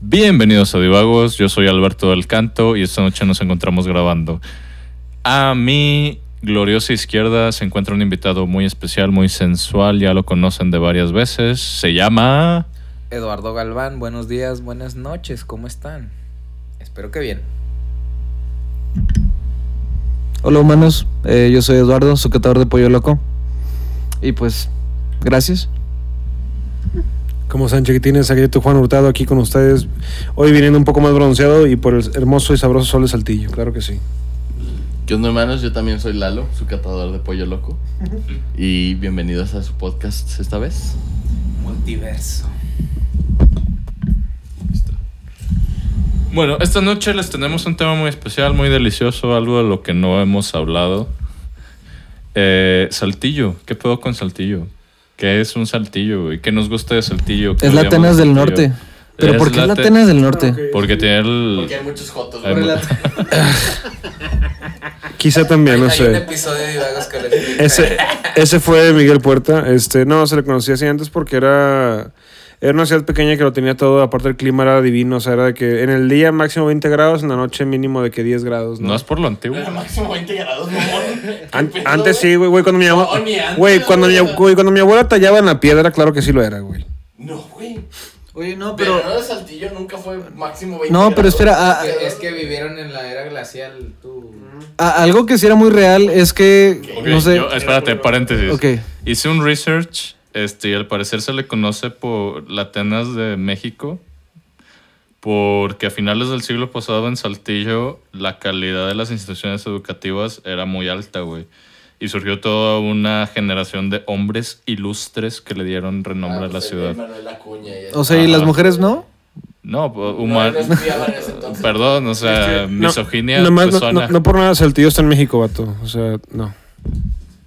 Bienvenidos a Divagos, yo soy Alberto del Canto y esta noche nos encontramos grabando. A mi gloriosa izquierda se encuentra un invitado muy especial, muy sensual, ya lo conocen de varias veces. Se llama... Eduardo Galván, buenos días, buenas noches, ¿cómo están? Espero que bien. Hola humanos, Eh, yo soy Eduardo, su catador de pollo loco. Y pues, gracias. ¿Cómo están, chiquitines? Aquí tu Juan Hurtado aquí con ustedes. Hoy viniendo un poco más bronceado y por el hermoso y sabroso sol de Saltillo, claro que sí. ¿Qué onda, hermanos? Yo también soy Lalo, su catador de pollo loco. Y bienvenidos a su podcast esta vez. Multiverso. Bueno, esta noche les tenemos un tema muy especial, muy delicioso, algo de lo que no hemos hablado. Eh, saltillo, ¿qué puedo con Saltillo? ¿Qué es un Saltillo? güey? ¿Qué nos gusta de Saltillo? ¿Qué Es la Atenas de del Saltillo? norte. ¿Pero Es por qué la es Atenas del norte? Porque tiene el... Porque hay muchos jotos. Hay mu- Quizá también, no Hay un sé. episodio de que. Ese, ese fue Miguel Puerta. Este, no, se le conocía así antes porque era, era una ciudad pequeña que lo tenía todo. Aparte el clima era divino. O sea, era de que en el día máximo 20 grados, en la noche mínimo de que 10 grados. ¿no? No es por lo antiguo. Era máximo 20 grados, mamón. An- ¿Qué pedo, antes sí, güey, güey, cuando mi abuela... Güey, cuando, mi, güey. güey, cuando mi abuela tallaba en la piedra, claro que sí lo era, güey. No, güey. Oye, no, Pero pero... de Saltillo nunca fue máximo 20 No, pero grados. espera, ah, Que- Es que vivieron en la era glacial, tú. a- algo que sí era muy real es que, no sé... yo- espérate, paréntesis. Ok. Hice un research este, y al parecer se le conoce por la Atenas de México porque a finales del siglo pasado en Saltillo la calidad de las instituciones educativas era muy alta, güey. Y surgió toda una generación de hombres ilustres que le dieron renombre Ah, a la pues, el ciudad. Manuel Acuña y O sea, ¿y las Ajá. mujeres no? No, pues, No, huma- no estudiaban en ese entonces. Perdón, o sea, No, misoginia. nomás no, no- no por nada Saltillo está en México, vato. O sea, no.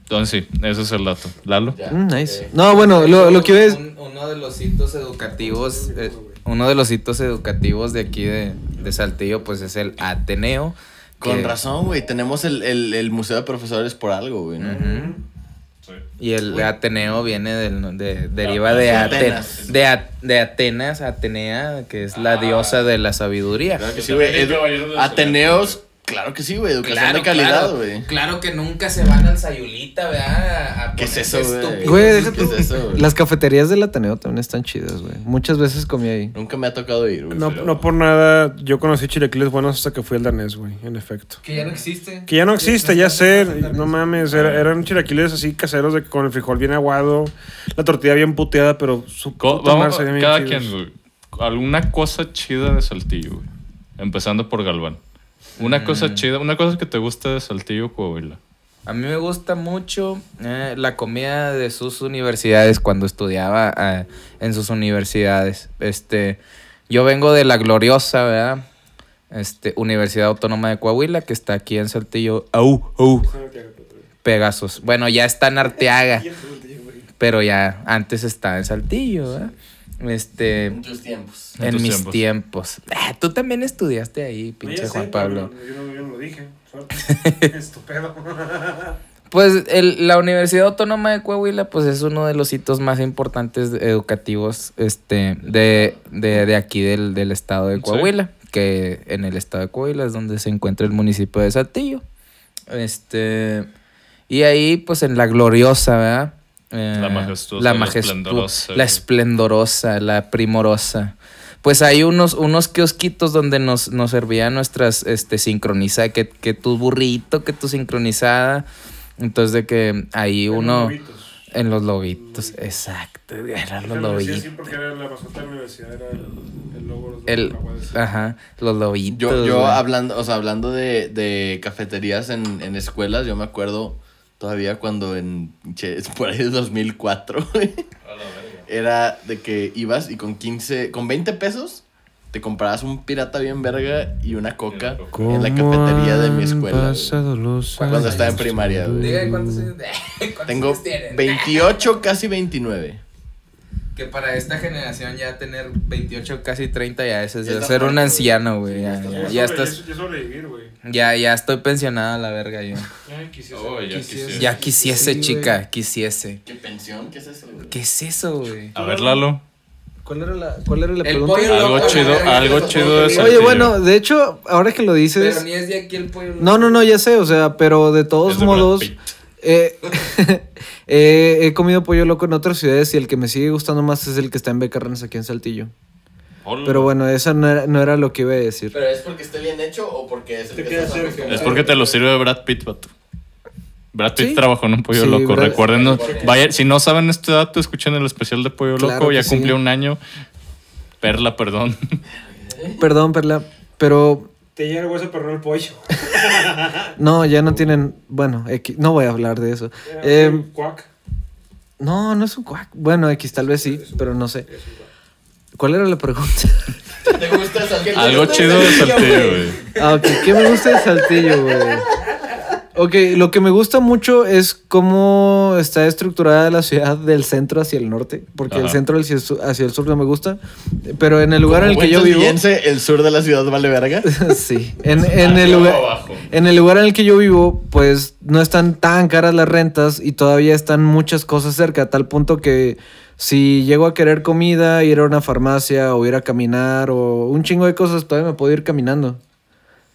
Entonces sí, ese es el dato. Lalo. Ya, Mm, nice. ok. No, bueno, lo, lo que ves... Un- uno de los hitos educativos, eh, uno de los hitos educativos de aquí de, de Saltillo, pues es el Ateneo. Con que- razón, güey. Tenemos el, el, el Museo de Profesores por algo, güey, ¿no? Ujú. Y el Ateneo viene del, de, deriva de, de Ate- Atenas. de, A- de Atenas, Atenea, que es la diosa de la sabiduría. Claro que sí, güey. Ateneos, claro que sí, güey. Educación de calidad, güey. Claro que nunca se van al Sayulita, ¿verdad? A- ¿Qué es eso, güey? estúpidos. Güey, ¿Qué déjate... es eso? Las cafeterías del Ateneo también están chidas, güey. Muchas veces comí ahí. Nunca me ha tocado ir, güey. No, pero- no por nada, yo conocí chilequiles buenos hasta que fui al danés, güey, en efecto. Que ya no existe. Que ya no existe, ya sé, no mames, era- eran chilaquiles así caseros de que con el frijol bien aguado, la tortilla bien puteada, pero su puta madre vamos, bien cada chidos. quien, güey. Alguna cosa chida de Saltillo, güey. Empezando por Galván. Una Mm. cosa chida, una cosa que te gusta de Saltillo, Coahuila. A mí me gusta mucho eh, la comida de sus universidades cuando estudiaba eh, en sus universidades. Este, yo vengo de la gloriosa, ¿verdad? Este, Universidad Autónoma de Coahuila, que está aquí en Saltillo. Au, au. Pegasos. Bueno, ya está en Arteaga, pero ya antes estaba en Saltillo, ¿verdad? Este, En tus tiempos. En en tus mis tiempos. tiempos. Ah, tú también estudiaste ahí, pinche Juan Pablo. Yo no, yo no lo dije. Estupendo. Pues el- la Universidad Autónoma de Coahuila pues es uno de los hitos más importantes educativos este, de, de, de aquí del, del estado de Sí. Coahuila, que en el estado de Coahuila es donde se encuentra el municipio de Saltillo. Este, y ahí pues en la gloriosa, ¿verdad? Eh, La majestuosa, la, esplendorosa. la esplendorosa, la primorosa. Pues hay unos, unos kiosquitos donde nos, nos servían nuestras este, sincronizadas, que, que tu burrito, que tu sincronizada. Entonces de que ahí uno... En los lobitos, exacto, eran los lobitos. porque era la mascota de la universidad, era el, el logo El, ajá, los lobitos. Yo, yo hablando, o sea, hablando de, de cafeterías en, en escuelas, yo me acuerdo todavía cuando en che, es por ahí de 2004, güey, era de que ibas y con 15, con 20 pesos te comprabas un pirata bien verga y una coca ¿Cómo en la cafetería de mi escuela. Cuando estaba en primaria, güey. Diga cuántos años, cuántos Tengo años tienen? 28, casi 29. Que para esta generación ya tener 28, casi 30 ya es, es Ya está ser un anciano, güey. Ya, ya, ya estás. sobrevivir, güey. Ya, ya estoy pensionada la verga yo. Oh, ya quisiera. Ya quisiese, Sí, chica, quisiese. ¿Qué pensión? ¿Qué es eso, güey? ¿Qué es eso, güey? A ver, Lalo. ¿Cuál era la, cuál era la El pregunta? pollo Algo loco, chido, algo chido de Oye, Saltillo. bueno, de hecho, ahora que lo dices. Pero ni es de aquí el pollo. No, no, no, ya sé, o sea, pero de todos modos. Eh, eh, he comido pollo loco en otras ciudades y el que me sigue gustando más es el que está en Becarranes aquí en Saltillo. Hola. Pero bueno, eso no era, no era lo que iba a decir. ¿Pero es porque esté bien hecho o porque es el Te que está cerca? Es porque te lo sirve Brad Pitt, vato. Brad Pitt Sí. trabajó en un pollo Sí, loco. Brad- Recuerden, no- Porque- vaya, si no saben este dato, escuchen el especial de pollo Claro loco. Ya sí. cumplió un año. Perla, perdón. Perdón, Perla, pero Te llega el hueso, pero no el pollo. no, ya no tienen. Bueno, X, no voy a hablar de eso. Eh, Cuac. no, no es un cuac. Bueno, X tal vez sí, pero no sé. ¿Cuál era la pregunta? ¿Te gusta Saltillo? Algo chido de Saltillo, güey. Ah, ok. ¿Qué me gusta de Saltillo, güey? Ok, lo que me gusta mucho es cómo está estructurada la ciudad del centro hacia el norte, porque el Ajá. centro hacia el, sur, hacia el sur no me gusta, pero en el lugar en el que yo vivo... el sur de la ciudad vale verga. sí, en, en el lugar... abajo. En el lugar en el que yo vivo, pues no están tan caras las rentas y todavía están muchas cosas cerca, a tal punto que si llego a querer comida, ir a una farmacia o ir a caminar o un chingo de cosas, todavía me puedo ir caminando.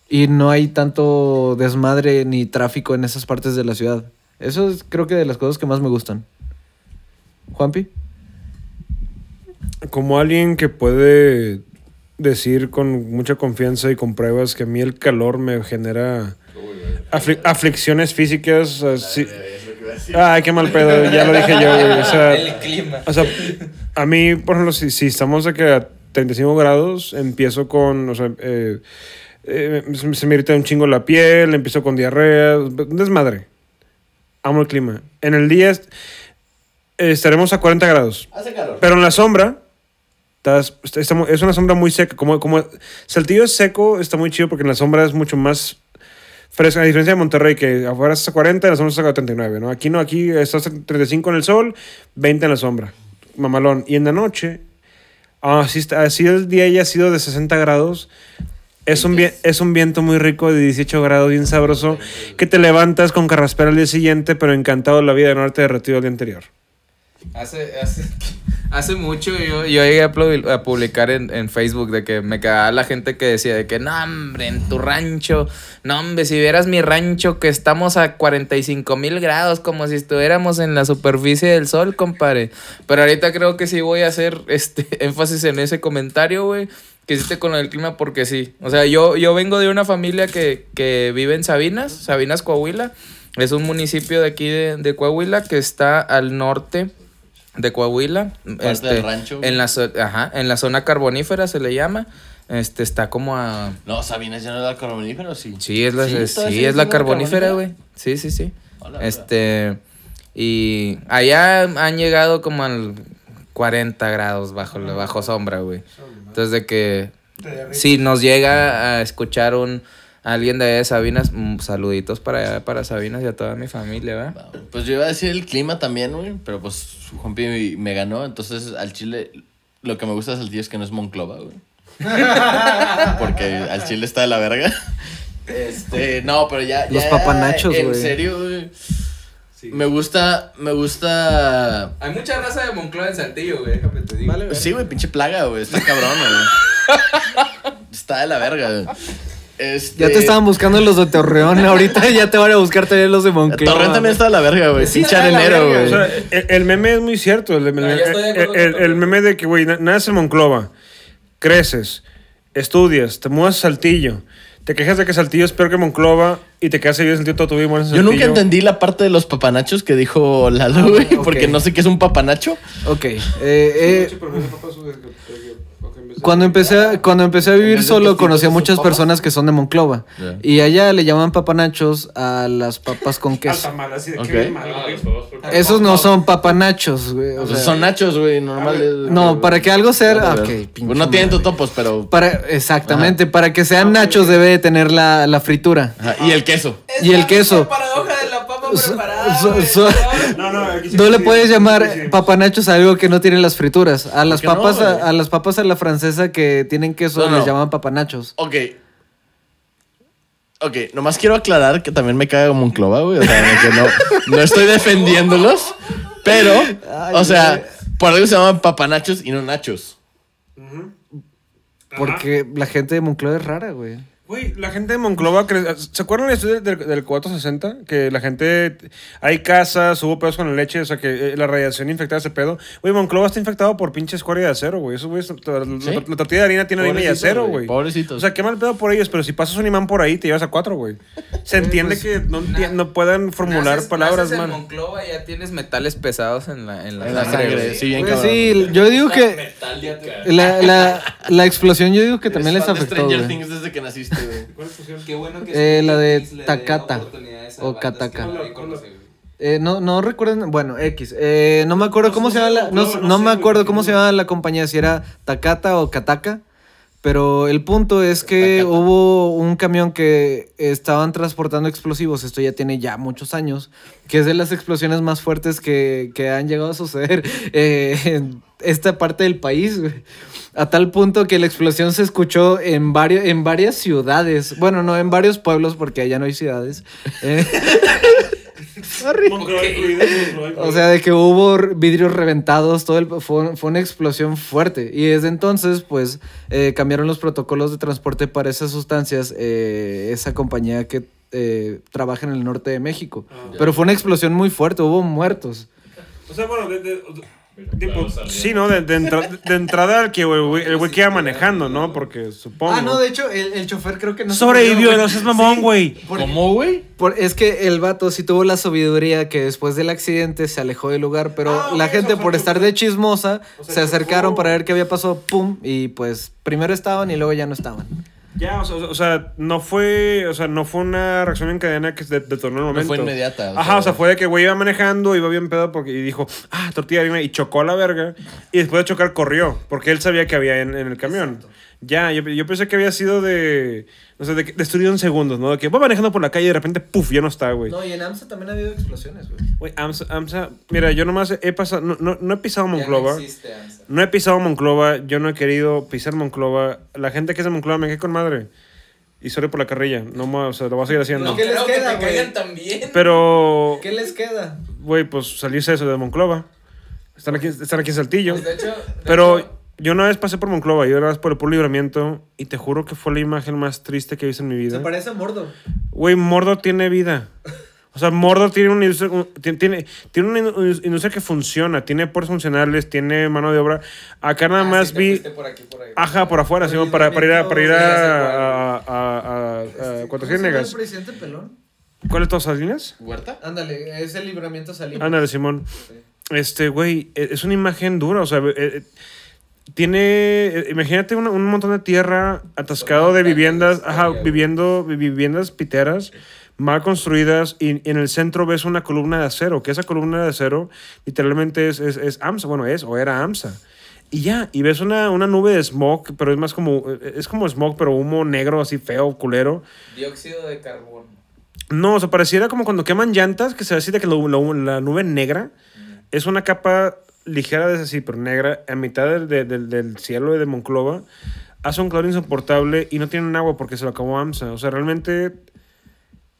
Y no hay tanto desmadre ni tráfico en esas partes de la ciudad. Eso es creo que de las cosas que más me gustan. Juanpi. Como alguien que puede decir con mucha confianza y con pruebas que a mí el calor me genera afli- aflicciones físicas. así- Ay, qué mal pedo, ya lo dije yo, güey. O sea, El clima. o sea, a mí, por ejemplo, si, si estamos de que a 35 grados, empiezo con, o sea, eh, eh, se, se me irrita un chingo la piel, empiezo con diarrea, desmadre. Amo el clima. En el día est- estaremos a 40 grados. Hace calor. Pero en la sombra, estás- está- está es una sombra muy seca. Como, como Saltillo es seco, está muy chido porque en la sombra es mucho más fresca. A diferencia de Monterrey, que afuera estás a 40, en la sombra estás a 39, ¿no? Aquí no, aquí estás a 35 en el sol, 20 en la sombra. Mamalón. Y en la noche, así, está, así el día ya ha sido de 60 grados. Es un, es un viento muy rico de 18 grados, bien sabroso, que te levantas con carraspera al día siguiente, pero encantado de la vida de no haberte derretido el día anterior. Hace, hace, hace mucho yo, yo llegué a publicar en, en Facebook de que me cagaba la gente que decía de que no, hombre, en tu rancho, no, hombre, si vieras mi rancho que estamos a 45 mil grados, como si estuviéramos en la superficie del sol, compadre. Pero ahorita creo que sí voy a hacer este énfasis en ese comentario, güey. Que hiciste con el clima porque sí. O sea, yo, yo vengo de una familia que, que vive en Sabinas, Sabinas, Coahuila. Es un municipio de aquí de, de Coahuila que está al norte de Coahuila. este, del rancho, güey. En la, ajá, en la zona carbonífera se le llama. Este está como a. No, Sabinas ya no era carbonífero, sí. Sí, es la, Sí, es, sí, es la carbonífera, carbonífera. güey. Sí, sí, sí. Hola, Este. Y allá han llegado como al 40 grados bajo, bajo sombra, güey. Entonces, de que. Si nos llega a escuchar un. Alguien de allá de Sabinas, mm, saluditos para allá, para Sabinas y a toda mi familia, ¿verdad? Pues yo iba a decir el clima también, güey, pero pues Juanpi me ganó, entonces al Chile lo que me gusta de Saltillo es que no es Monclova, güey. Porque al Chile está de la verga. Este, no, pero ya, Los ya, papanachos, En güey. serio, güey. Me gusta, me gusta. Hay mucha raza de Moncloa en Saltillo, güey, déjame te digo. Sí, güey, pinche plaga, güey. Está cabrón, güey. Está de la verga, güey. Este, Ya te estaban buscando los de Torreón, ahorita ya te van a buscar también los de Monclova. Torreón también está de la verga, güey. Sí, pinche arenero, güey. O sea, el, el meme es muy cierto. El, meme de que, güey, na- naces en Monclova, creces, estudias, te mudas a Saltillo, te quejas de que Saltillo es peor que Monclova y te quedas ahí en Saltillo toda tu vida Yo nunca entendí la parte de los papanachos que dijo Lalo, güey, ok. porque no sé qué es un papanacho. Ok. eh, eh, Cuando empecé, a- cuando empecé a vivir solo, conocí a muchas personas que son de Monclova. Y allá le llaman papanachos a las papas con queso. tamal, así de Ok. que bien mal, Ah, Esos no son papanachos, güey. o sea, son nachos, güey, normales. no, para que algo sea... Ah, ver. Ok, Pues pinche no tienen madre. totopos, pero. Para, exactamente, para que sean nachos debe de tener la, la fritura. Ajá, Y el queso. Y el queso. paradoja So- so- so- No, no, aquí sí- No le puedes llamar papanachos a algo que no tiene las frituras. A las no, papas, a, a las papas a la francesa que tienen queso No, no. les llaman papanachos. Ok. Ok, nomás quiero aclarar que también me caga Monclova, güey. O sea, que no, no estoy defendiéndolos. Pero, o sea, por algo se llaman papanachos y no nachos. Porque la gente de Moncloa es rara, güey. Güey, la gente de Monclova, cre- ¿se acuerdan del estudio del, del 460? Que la gente, hay casas, hubo pedos con la leche, o sea, que eh, la radiación infectaba ese pedo. Güey, Monclova está infectado por pinche escoria de acero, güey. Eso, güey, es- la, la- la tortilla de harina tiene harina Pobrecitos, acero, güey, pobrecitos. O sea, qué mal pedo por ellos, pero si pasas un imán por ahí, te llevas a cuatro, güey. Se entiende que no, no puedan formular Naces- palabras, naces en man. Monclova ya tienes metales pesados en la, en la En la sangre. sí, bien sí, yo digo que la, la, la explosión yo digo que también les de afectó, Stranger. Things desde que naciste, Qué bueno que Eh, la de Takata, o Kataka. Eh, no, no recuerdo, bueno, X. Eh, no me acuerdo cómo se llama la, no, no me acuerdo cómo se llama la compañía, si era Takata o Kataka. Pero el punto es que hubo un camión que estaban transportando explosivos, esto ya tiene ya muchos años, que es de las explosiones más fuertes que, que han llegado a suceder eh, en esta parte del país. A tal punto que la explosión se escuchó en, varios, en varias ciudades. Bueno, no, en varios pueblos, porque allá no hay ciudades. Eh, Sorry. Monclova incluido, Monclova incluido. O sea, de que hubo vidrios reventados, todo el, fue, fue una explosión fuerte. Y desde entonces, pues, eh, cambiaron los protocolos de transporte para esas sustancias, eh, esa compañía que eh, trabaja en el norte de México. Pero fue una explosión muy fuerte, hubo muertos. O sea, bueno, de, de- de- sí, ¿no? De, de entra- de entrada el que el güey que iba manejando, ¿no? Porque supongo. Ah, no, de hecho, el, el chofer creo que no se Sobrevivió, no seas mamón, güey. ¿Cómo, güey? Por- es que el vato sí tuvo la sabiduría que después del accidente se alejó del lugar, pero Ah, la gente por fue- estar de chismosa o sea, se acercaron para ver qué había pasado, pum, y pues primero estaban y luego ya no estaban. Ya, o sea, o sea, no fue, o sea, no fue una reacción en cadena que se detonó el No momento. fue inmediata. o Ajá, sea, o sea, fue de que güey iba manejando, iba bien pedo porque y dijo, ah, tortilla de harina y chocó a la verga y después de chocar corrió porque él sabía que había en, en el camión. Ya, yo, yo pensé que había sido de, no sé, de que destruido en segundos, ¿no? De que va manejando por la calle y de repente, puf, ya no está, güey. y en AMSA también ha habido explosiones, güey. Güey, AMSA, AMSA, mira, yo nomás he pasado, no, no, no he pisado Ya no Monclova. existe AMSA. No he pisado Monclova, yo no he querido pisar Monclova. La gente que es de Monclova me quedé con madre. Y sorry por la carrilla, no me, o sea, lo voy a seguir haciendo. No ¿Qué les queda, que te también. Pero, ¿Qué les queda? güey, pues salirse eso de Monclova. Están aquí, están aquí en Saltillo. Pues, de hecho, de Pero hecho, yo una vez pasé por Monclova, yo una vez por el Puro Libramiento, y te juro que fue la imagen más triste que he visto en mi vida. parece a Mordo. Güey, Mordor tiene vida. O sea, Mordor tiene una industria, un- tiene, tiene, tiene una indus- industria que funciona, tiene puertos funcionales, tiene mano de obra. Acá nada ah, más sí vi... por aquí, por ahí. Ajá, por afuera, sí, para, para ir a, para ir a, cuál. a, a, a, presidente pelón? ¿Cuál es todas esas líneas? ¿Huerta? Ándale, es el libramiento salido. Ándale, Simón. Este, güey, e- es una imagen dura, o sea, eh, tiene, eh, imagínate una- un montón de tierra atascado de viviendas, ajá, viviendo, vi- viviendas piteras, mal construidas, y, en el centro ves una columna de acero, que esa columna de acero literalmente es, es, es AMSA, bueno, es o era AMSA. Y ya, y ves una, una nube de smog, pero es más como, eh, es como smog, pero humo negro, así feo, culero. Dióxido de carbono. No, o sea, pareciera como cuando queman llantas, que se ve así de que lo- lo- la nube negra es una capa ligera de así, pero negra, a mitad del, de- del- del cielo de Monclova. Hace un calor insoportable y no tienen agua porque se lo acabó AMSA. O sea, realmente,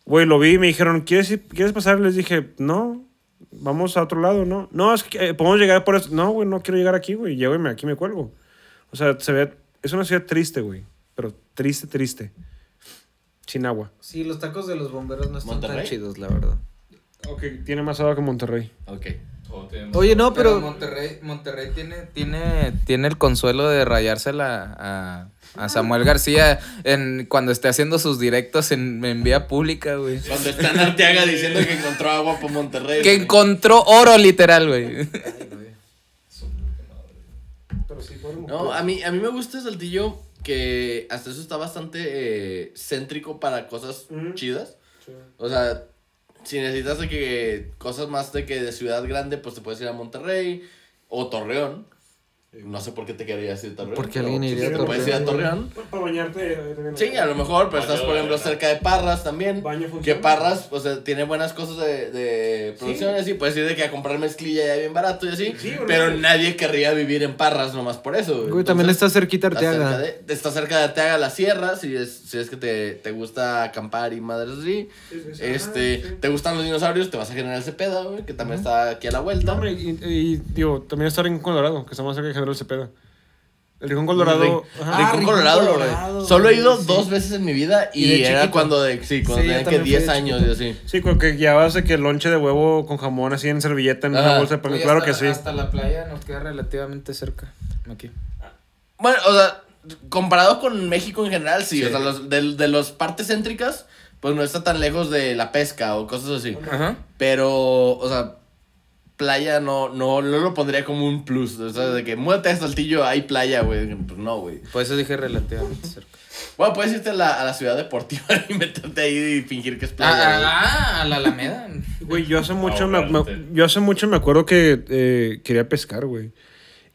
güey, lo vi y me dijeron, ¿quieres, ir- ¿quieres pasar? Les dije, no, vamos a otro lado, ¿no? No, es que eh, podemos llegar por eso. No, güey, no quiero llegar aquí, güey. Llego y me, aquí me cuelgo. O sea, se ve, es una ciudad triste, güey. Pero triste, triste. Sin agua. Sí, los tacos de los bomberos no están tan chidos, la verdad. Ok, tiene más agua que Monterrey. Ok. Oye, no, Pero, pero... Monterrey, Monterrey tiene, tiene, tiene el consuelo de rayársela a, a Samuel García en, cuando esté haciendo sus directos en, en vía pública, güey. Cuando está en Arteaga diciendo que encontró agua por Monterrey. Que güey. encontró oro, literal, güey. No, a mí, a mí me gusta Saltillo que hasta eso está bastante eh, céntrico para cosas chidas. O sea, si necesitas de que cosas más de que de ciudad grande, pues te puedes ir a Monterrey o Torreón. No sé por qué te querías ir a Torreón. Porque alguien iría a te puedes ir a Torreón. Torreón. Para bañarte. eh. Sí, a lo mejor, pero estás, por ejemplo, cerca de Parras también. Baño Que. Parras, o sea, tiene buenas cosas de, de producción y así. Puedes ir de que a comprar mezclilla ya bien barato y así. Sí, bro. pero nadie querría vivir en Parras nomás por eso. Güey, también está cerquita está cerca Arteaga. de, está cerca de Arteaga la sierra, si es, si es que te, te gusta acampar y madres así. Sí, sí, sí. Este, Ah, sí. te gustan los dinosaurios, te vas a General Cepeda, güey, que también está aquí a la vuelta. No, hombre, y, y, digo, también está Rincón Colorado, que está más cerca de General Cepeda. El Rincón Colorado. Rin- ajá. Rincón Rincón Colorado, güey. Colorado, Solo he ido sí. dos veces en mi vida y, Y de era chiquito. cuando de, sí, cuando Sí, tenía que también fui 10 de años y así. Sí, con que llevabas de que lonche de huevo con jamón así en servilleta en Ajá. una bolsa de pan. Oye, Claro hasta que sí. Hasta la playa nos queda relativamente cerca. Aquí. Bueno, o sea, comparado con México en general, sí. O sea, los, de, de las partes céntricas, pues no está tan lejos de la pesca o cosas así. Ajá. Pero, o sea, playa no, no, no lo pondría como un plus. O sea, de que muévete a Saltillo, hay playa, güey. Pues no, güey. Por eso dije relativamente cerca. Bueno, puedes irte a la, a la ciudad deportiva y meterte ahí y fingir que es Ah, playa. güey. ah, a la Alameda. Güey, yo hace mucho me, yo hace mucho me acuerdo que eh, quería pescar, güey.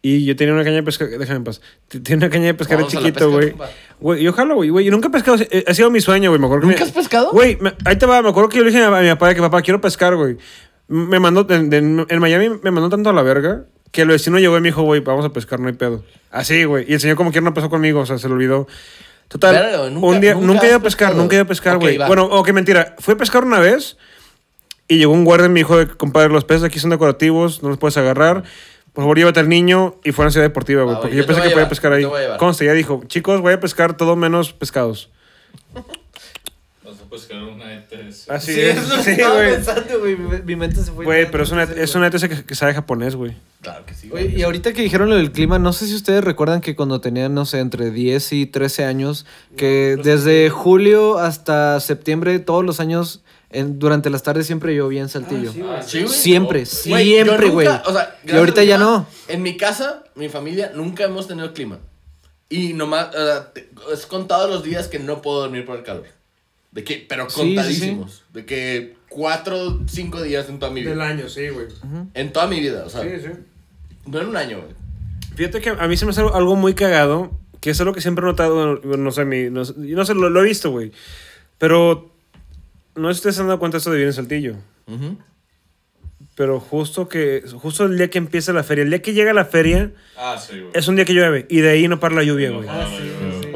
Y yo tenía una caña de pescar, déjame en paz. Tenía una caña de pescar de Vamos chiquito, güey. Güey, yo jalo, güey, güey. Yo nunca he pescado, eh, ha sido mi sueño, güey. Me acuerdo que ¿Nunca me- has pescado? Güey, me- ahí te va, me acuerdo que yo le dije a mi papá que papá, quiero pescar, güey. Me mandó, en, en- en Miami me mandó tanto a la verga que el vecino llegó y me dijo, güey, vamos a pescar, no hay pedo. Así, güey. Y el señor como quiera no pesó conmigo, o sea, se le olvidó. Total, güey, nunca- un día, nunca iba a pescar, pescado. nunca iba a pescar, güey. va. bueno, ok, mentira. Fui a pescar una vez y llegó un guardia y me dijo, de, compadre, los peces aquí son decorativos, no los puedes agarrar. Por favor, llévate al niño y fue a la ciudad deportiva, güey. Ah, porque yo pensé que a podía llevar, pescar ahí. llevar. Conste, ya dijo, chicos, voy a pescar todo menos pescados. A pescar una ETS. Así Sí, es. es lo que Sí, estaba güey. pensando, güey. Mi, mi mente se fue. Güey, pero es una, es una ETS que, que sabe japonés, güey. Claro que sí. Oye, güey. y ahorita que dijeron lo del clima, no sé si ustedes recuerdan que cuando tenían, no sé, entre 10 y 13 años, que desde julio hasta septiembre, todos los años, en- durante las tardes siempre llovía en Saltillo. Ah, Sí, güey. Siempre, siempre, nunca- güey. O sea, Y ahorita ya no. En mi casa, mi familia, nunca hemos tenido clima. Y nomás, o sea, te- es contado los días que no puedo dormir por el calor. De que, pero Sí, sí, sí. contadísimos. De que cuatro, cinco días en toda mi vida. año, sí, güey. En toda mi vida, o sea, sí. no en un año, güey. Fíjate que a mí se me hace algo- muy cagado, que es algo que siempre he notado, no sé, mi, no, no sé, lo, lo he visto, güey. Pero no sé si ustedes se han dado cuenta de esto de vivir en Saltillo. Ujú. Pero justo que justo el día que empieza la feria, el día que llega la feria, Ah, sí, es un día que llueve y de ahí no para la lluvia, No, güey. güey. O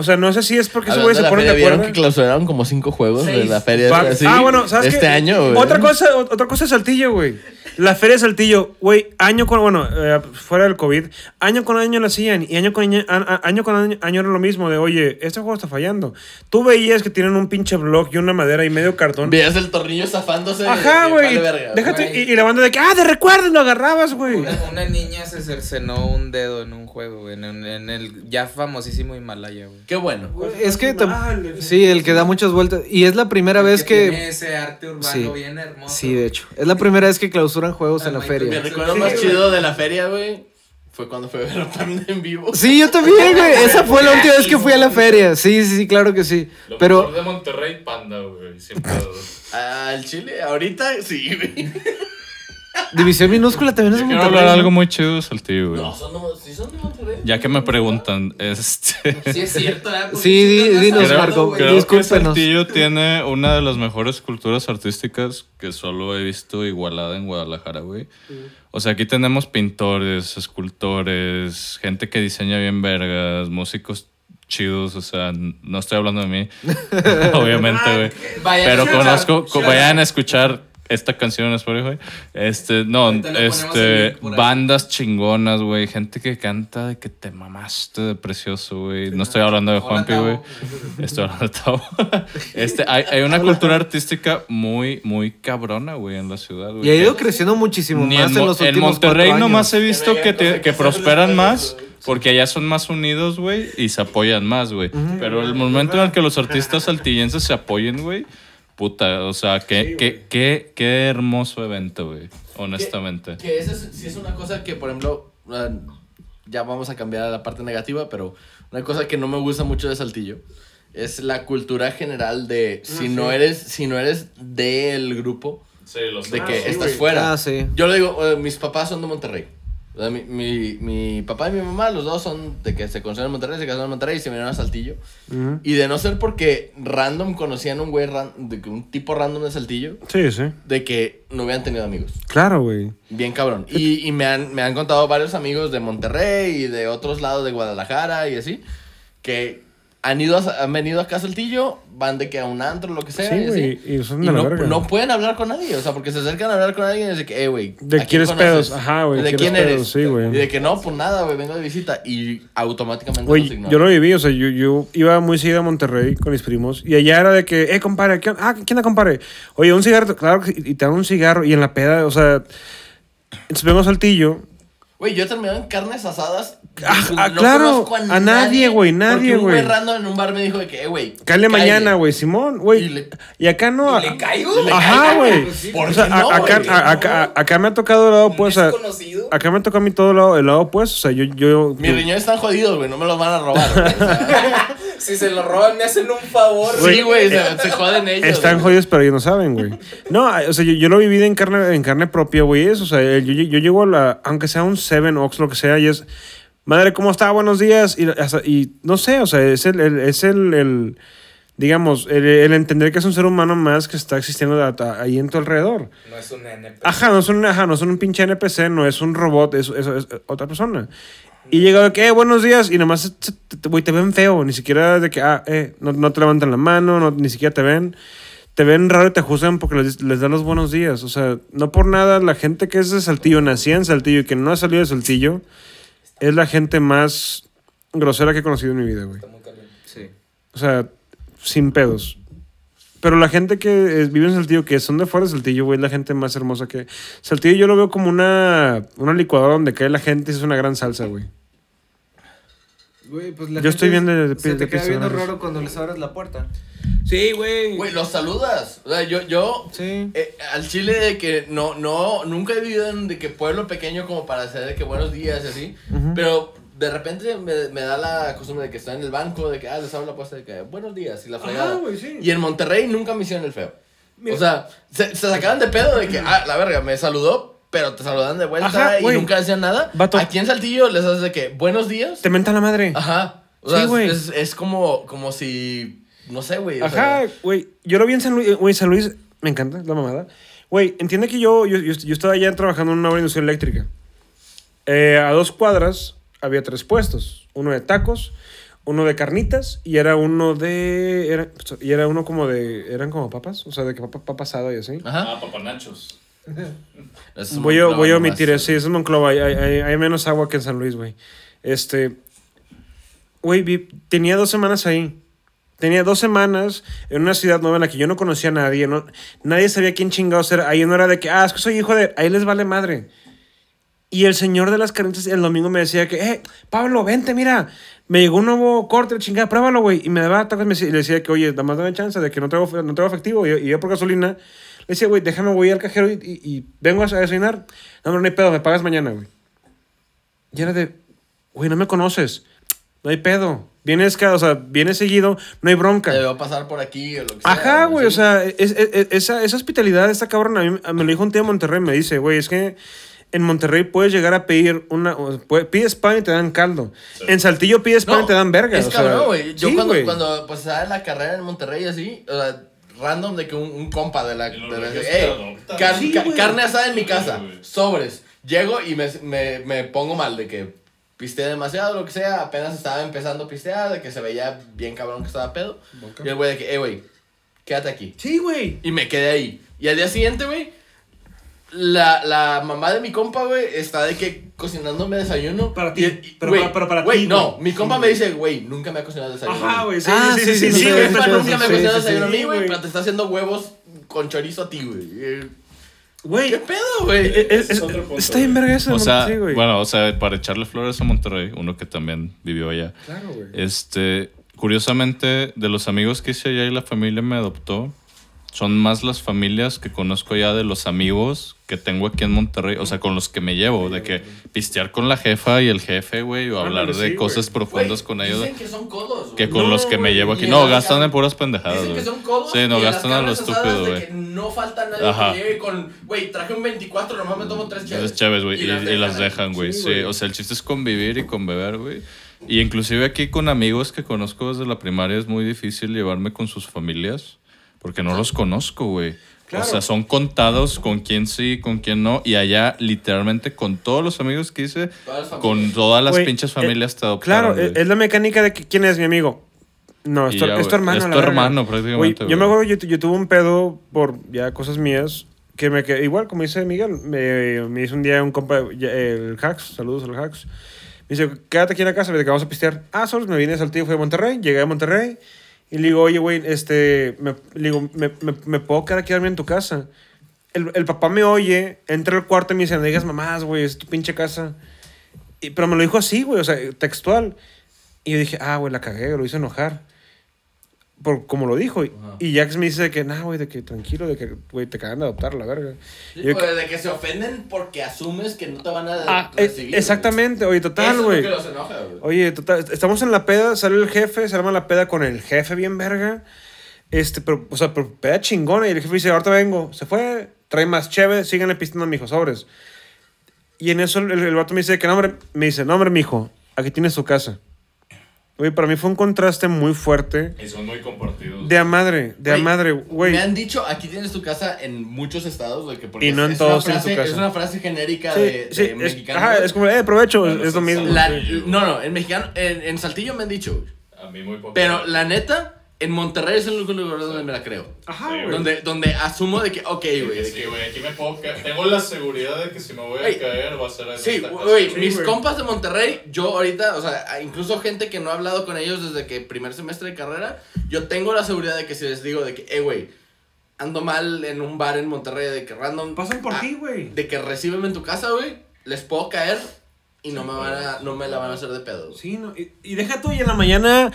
sea, no sé si es porque esos güeyes de se la ponen de ¿vieron acuerdo. que clausuraron como cinco juegos de Seis. la feria Va- así? ah, bueno, ¿sabes Este qué? año, güey. Otra cosa, ot- otra cosa es Saltillo, güey. La feria de Saltillo, güey, año con, bueno, eh, fuera del COVID, año con año la hacían y año con año, a- año con año, año era lo mismo de, oye, este juego está fallando. Tú veías que tienen un pinche block y una madera y medio cartón. Veías el tornillo zafándose. Ajá, güey. Déjate, y, y la banda de que, ah, de recuerdo, lo agarrabas, güey. Una, una niña se cercenó un dedo en un juego, güey. En, en el ya famosísimo Himalaya, güey. Qué bueno. Es que sí, el que da muchas vueltas. Y es la primera vez que. Tiene ese arte urbano Sí. bien hermoso. Sí, de hecho. Es la primera vez que clausuran juegos en la Ah, feria. Mi recuerdo más chido de la feria, güey, fue cuando fue ver a Panda en vivo. Sí, yo también, güey. Esa fue la última vez que fui a la feria. Sí, sí, sí, claro que sí. Lo Pero mejor de Monterrey, Panda, güey. Siempre. Al Chile, ahorita sí, güey. División Minúscula también es de Quiero Monterrey. hablar ¿no? algo muy chido de Saltillo, güey. No, son de, sí son de Monterrey. Ya que me preguntan, este. Sí, es cierto. Porque Sí, di- dinos, Marco, güey. Creo que Discúlpenos. Saltillo tiene una de las mejores culturas artísticas que solo he visto igualada en Guadalajara, güey. O sea, aquí tenemos pintores, escultores, gente que diseña bien vergas, músicos chidos, o sea, n- no estoy hablando de mí, obviamente, güey. Vayan Pero conozco, co- vayan a escuchar esta canción en Spotify. Este, no, este, bandas chingonas, güey, gente que canta de que te mamaste de precioso, güey. No estoy hablando de Juanpi, güey. Estoy hablando de Tavo. Este, hay, hay una cultura artística muy, muy cabrona, güey, en la ciudad, güey. Y ha ido creciendo muchísimo ni más en, en, los en últimos Monterrey cuatro nomás he visto Que que, te- prosperan más porque allá son más unidos, güey, y se apoyan más, güey. Pero el momento en el que los artistas saltillenses se apoyen, güey, puta, o sea, qué, qué, qué, qué hermoso evento, güey, honestamente. Que esa es, sí es una cosa que, por ejemplo, ah, ya vamos a cambiar a la parte negativa, pero una cosa que no me gusta mucho de Saltillo es la cultura general de si no eres si no eres del grupo Sí, los de Ah, que sí, estás güey. fuera. Ah, sí. Yo le digo, eh, mis papás son de Monterrey. O sea, mi, mi, mi papá y mi mamá, los dos son de que se conocieron en Monterrey, se casaron en Monterrey y se vinieron a Saltillo. Y de no ser porque random conocían un güey, de que un tipo random de Saltillo, Sí, sí. de que no hubieran tenido amigos. Claro, güey. Bien cabrón. Y, y me, han, me han contado varios amigos de Monterrey y de otros lados de Guadalajara y así, que han, ido a- han venido acá a Saltillo, van de que a un antro, lo que sea. Sí, y güey. Y son Y la no, verga. no pueden hablar con nadie, o sea, porque se acercan a hablar con alguien y de que, eh, güey. De ¿a quién pedos, ajá, güey, ¿De quién eres? pedos, sí, güey. Y de que no, pues nada, güey, vengo de visita. Y automáticamente Güey, ignoran. yo lo viví, o sea, yo, yo iba muy seguido a Monterrey con mis primos y allá era de que, eh, compadre, ¿qué, on- ah, ¿quién onda, compadre? Oye, un cigarro, claro, y te dan un cigarro y en la peda, o sea, entonces vemos Saltillo. Güey, yo he terminado en carnes asadas. Ah, Pues, ah, claro, conozco a nadie, güey, nadie, porque un güey güey. random en un bar me dijo de que, eh, güey. Cállale. mañana, güey, Simón, Y güey. le- Y acá no. ¿Y le caigo? Ajá, güey. pues sí, ¿por O sea, no, acá, a- acá, acá me ha tocado el lado desconocido? acá me tocó a mí todo el lado, el lado opuesto. O sea, yo. yo Mis riñones están jodidos, güey, no me los van a robar. güey. O sea, Si se lo roban, me hacen un favor. sí, güey, se, se joden ellos. Están güey. jodidos, pero ellos no saben, güey. No, o sea, yo, yo lo viví en carne, en carne propia, güey. Eso, o sea, yo, yo, yo llego a la. Aunque sea un Seven Ox, lo que sea, y es. Madre, ¿cómo está? Buenos días. Y, hasta- y no sé, o sea, es el. el- es el, el- digamos, el, el entender que es un ser humano más que está existiendo ahí en tu alrededor. No es un NP. Ajá, no es un, ajá, no es un pinche NPC, no es un robot, es, es- es otra persona. Y llega de que, eh, buenos días, y nomás, te- te- güey, te ven feo, ni siquiera de que, ah, eh, no, no te levantan la mano, no, ni siquiera te ven. Te ven raro y te juzgan porque les, les dan los buenos días. O sea, no por nada, la gente que es de Saltillo, nacía en Saltillo y que no ha salido de Saltillo, es la gente más grosera que he conocido en mi vida, güey. Sí. O sea, sin pedos. Pero la gente que vive en Saltillo, que son de fuera de Saltillo, güey, es la gente más hermosa que... Saltillo yo lo veo como una, una licuadora donde cae la gente y es una gran salsa, güey. Güey, pues la Yo estoy bien de- de- Se de te queda viendo raro cuando les abres la puerta. Sí, güey. Güey, los saludas. O sea, yo, yo Sí. eh, al chile de que no, no, nunca he vivido en de que pueblo pequeño como para hacer de que buenos días y así. Pero de repente me, me da la costumbre de que estoy en el banco, de que, ah, les abro la puerta de que, buenos días y la fregada. güey, sí. Y en Monterrey nunca me hicieron el feo. O sea, se, se sacaban de pedo de que, ah, la verga, me saludó, pero te saludan de vuelta Ajá, y nunca decían nada. Vato. Aquí en Saltillo les haces de que, buenos días. Te menta la madre. Ajá. O Sí, sea, güey. es, es como, como si, no sé, güey. Ajá, güey. Yo lo vi en San Luis. Güey, San Luis me encanta, la mamada. Güey, entiende que yo, yo, yo, yo estaba allá trabajando en una obra industrial eléctrica. Eh, a dos cuadras había tres puestos. Uno de tacos, uno de carnitas y era uno de... Era, y era uno como de... Eran como papas, o sea, de que papa, papa asada y así. Ajá. Ah, papanachos. Es Voy a, voy a omitir eso. Sí, es Monclova. Hay, hay- hay- menos agua que en San Luis, güey. Este. Güey, tenía dos semanas ahí. Tenía dos semanas en una ciudad nueva en la que yo no conocía a nadie. No, nadie sabía quién chingados era. Ahí no era de que, ah, es que soy hijo de. Ahí les vale madre. Y el señor de las carnitas el domingo me decía que, eh, Pablo, vente, mira. Me llegó un nuevo corte, chingada, pruébalo, güey. Y me daba tacos y me decía- y le decía que, oye, nada más dame chance de que no traigo, no traigo efectivo. Y yo, y yo por gasolina le decía, güey, déjame, voy al cajero y, y- y vengo a desayunar. No, no, no hay pedo, me pagas mañana, güey. Y era de, güey, no me conoces. No hay pedo. Vienes, cada, o sea, vienes seguido, no hay bronca. Te veo pasar por aquí o lo que sea. Ajá, güey, o sea, es- es- es- esa, esa hospitalidad, esta cabrón, a mí me lo dijo un tío de Monterrey, me dice, güey, es que en Monterrey puedes llegar a pedir una, pides pan y te dan caldo. En Saltillo pides pan y te dan verga. Es o cabrón, güey. Yo sí, cuando, pues estaba en la carrera en Monterrey así, o sea, random de que un, un compa de la... De carne asada en mi casa, sobres. Llego y me, me, me pongo mal de que pisteé demasiado, lo que sea, apenas estaba empezando a pistear, de que se veía bien cabrón que estaba pedo. Y el güey de que, eh, güey, quédate aquí. Sí, güey. Y me quedé ahí. Y al día siguiente, güey, la, la mamá de mi compa, güey, está de que cocinándome desayuno. Para ti, Y- pero güey, para- pero para güey, ti, no, mi compa Sí, me dice, güey, nunca me ha cocinado desayuno. Ajá, güey, sí, Ah, sí, sí, sí, sí, sí, Sí, sí, güey, sí, pa, sí, nunca me sí, cocinado desayuno a mí, güey, pero te está haciendo huevos con chorizo a ti, güey. Güey, ¿Qué pedo, güey? eh, eh, es otro punto, está bien güey. verga eso. O sea, sí, bueno, o sea, para echarle flores a Monterrey, uno que también vivió allá. Claro, güey. Este, curiosamente, de los amigos que hice allá y la familia me adoptó, son más las familias que conozco ya de los amigos que tengo aquí en Monterrey, o sea, con los que me llevo, de que pistear con la jefa y el jefe, güey, o hablar de sí, cosas profundas con ellos. Dicen que son codos, güey. Que con No, los que me llevo aquí. No, gastan en puras pendejadas, Dicen que güey. son codos. Sí, no gastan a lo estúpido, güey. que No falta nadie Ajá. que llegue con, güey, traje un 24, nomás me tomo tres chaves. Esas chaves, güey. Y, y las dejan, güey. Sí, o sea, el chiste es convivir y con beber, güey. Y inclusive aquí con amigos que conozco desde la primaria es muy difícil llevarme con sus familias porque no los conozco, güey. Claro. O sea, son contados con quién sí, con quién no. Y allá, literalmente, con todos los amigos que hice, Todas con todas las Güey, pinches eh, familias te Claro, adoptaron, es, güey. es la mecánica de que, quién es mi amigo. No, es tu, ya, es tu hermano. Es tu hermano, prácticamente, Güey, yo me acuerdo, yo, yo tuve un pedo por ya cosas mías. Que me quedé, igual, como dice Miguel, me, me hizo un día un compa, el Hacks, saludos al Hacks. Me dice, quédate aquí en la casa, que vamos a pistear. Ah, solos me vine de Saltillo, fui a Monterrey, llegué a Monterrey. Y le digo, oye, güey, este, me, le digo, me, me, me puedo quedar a dormir en tu casa. El, el papá me oye, entra al cuarto y me dice, no digas mamás, güey, es tu pinche casa. Y, pero me lo dijo así, güey, o sea, textual. Y yo dije, ah, güey, la cagué, lo hice enojar. Por como lo dijo. Y- Y Jax me dice que, nah, güey, de que tranquilo, de que, güey, te cagan de adoptar, la verga. Sí, yo, pues, de que se ofenden porque asumes que no te van a ah, eh, recibir. exactamente, oye, total, güey. Oye, total, estamos en la peda, sale el jefe, se arma la peda con el jefe bien verga. Este, pero, o sea, pero peda chingona. Y el jefe dice, ahorita vengo. Se fue, trae más chévere, síganle pistando a mi hijo, sobres. Y en eso el, el vato me dice que no, hombre, me dice, no, hombre, mijo, aquí tienes tu casa. Güey, para mí fue un contraste muy fuerte. Y son muy compartidos. De a madre, de a Güey, madre, güey. Me han dicho, aquí tienes tu casa en muchos estados, güey, que porque Y no es- en es todos una tienes tu frase- casa. Es una frase genérica Sí, de, sí, de es, mexicano. ajá, es como, eh, provecho, Bueno, es lo mismo. La- no, no, en mexicano, en, en Saltillo me han dicho. A mí muy poco. Pero la neta, en Monterrey es el único lugar donde me la creo. Ajá, Sí, güey. Donde, donde asumo de que, ok, güey. de Sí, que- güey, aquí me puedo caer. Tengo la seguridad de que si me voy a Ey. caer va a ser en Sí, esta casa. güey, Sí, mis güey. compas de Monterrey, yo ahorita, o sea, incluso gente que no ha hablado con ellos desde que primer semestre de carrera, yo tengo la seguridad de que si les digo de que, eh, güey, ando mal en un bar en Monterrey, de que random. Pasan por ah, ti, güey. De que recíbeme en tu casa, güey, les puedo caer y no me van a, no me la van a hacer de pedo. Sí, no, y, y deja tú y en la mañana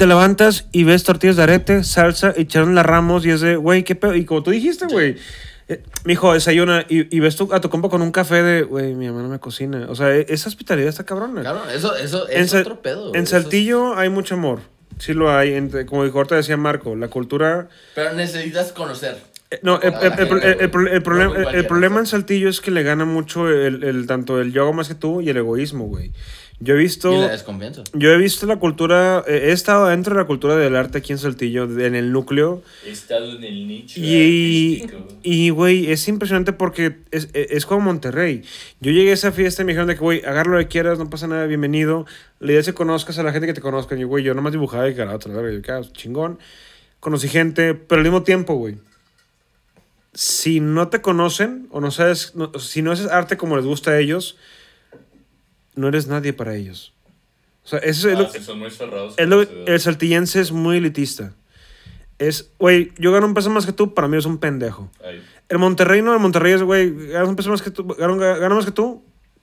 te levantas y ves tortillas de arete, salsa, y las ramos y es de, güey, qué pedo. Y como tú dijiste, güey, eh, mijo, desayuna y, y ves tú, a tu compa con un café de, güey, mi mamá no me cocina. O sea, e- esa hospitalidad está cabrona. Claro, eso, eso en, es Sa- otro pedo. güey, en eso es- Saltillo hay mucho amor. Sí lo hay. como dijo ahorita decía Marco, la cultura... Pero necesitas conocer. eh, No, el, el- el- gente, el- el- el güey. problema, el problema en. Saltillo es que le gana mucho el, el- tanto el yo hago más que tú y el egoísmo, güey. Yo he visto... Y la desconfianza. Yo he visto la cultura, eh, he estado dentro de la cultura del arte aquí en Saltillo, en el núcleo. He estado en el nicho Y, y güey, es impresionante porque es, es, es como Monterrey. Yo llegué a esa fiesta y me dijeron de que, güey, agarra lo que quieras, no pasa nada, bienvenido. La idea es que conozcas a la gente que te conozca. Y, güey, yo nomás dibujaba y cara otra, "Ah, chingón. Conocí gente, pero al mismo tiempo, güey. Si no te conocen o no sabes, no- si no haces arte como les gusta a ellos, no eres nadie para ellos. O sea, eso es Ah, lo- sí, son muy cerrados. es lo- el saltillense es muy elitista. Es, güey, yo gano un peso más que tú, para mí es un pendejo. Ahí. El Monterrey no, el Monterrey es, güey, ganas un peso más que tú, gano, gano más que tú.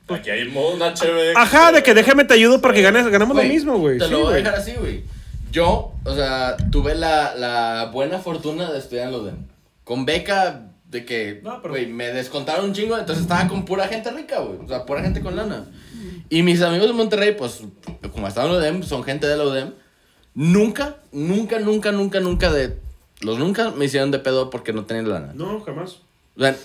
Aquí hay modo una chévere. Ajá, de que déjame te ayudo para que ganes, ganamos lo Güey, mismo, güey. Te Sí, lo voy a güey. dejar así, güey. Yo, o sea, tuve la, la buena fortuna de estudiar en la UDEM. Con beca de que, No, pero- güey, me descontaron un chingo, entonces estaba con pura gente rica, güey. O sea, pura gente con lana. Y mis amigos de Monterrey, pues, como estaban en la UDEM, son gente de la UDEM. Nunca, nunca, nunca, nunca, nunca de... Los nunca me hicieron de pedo porque no tenían lana. No, jamás. O sea,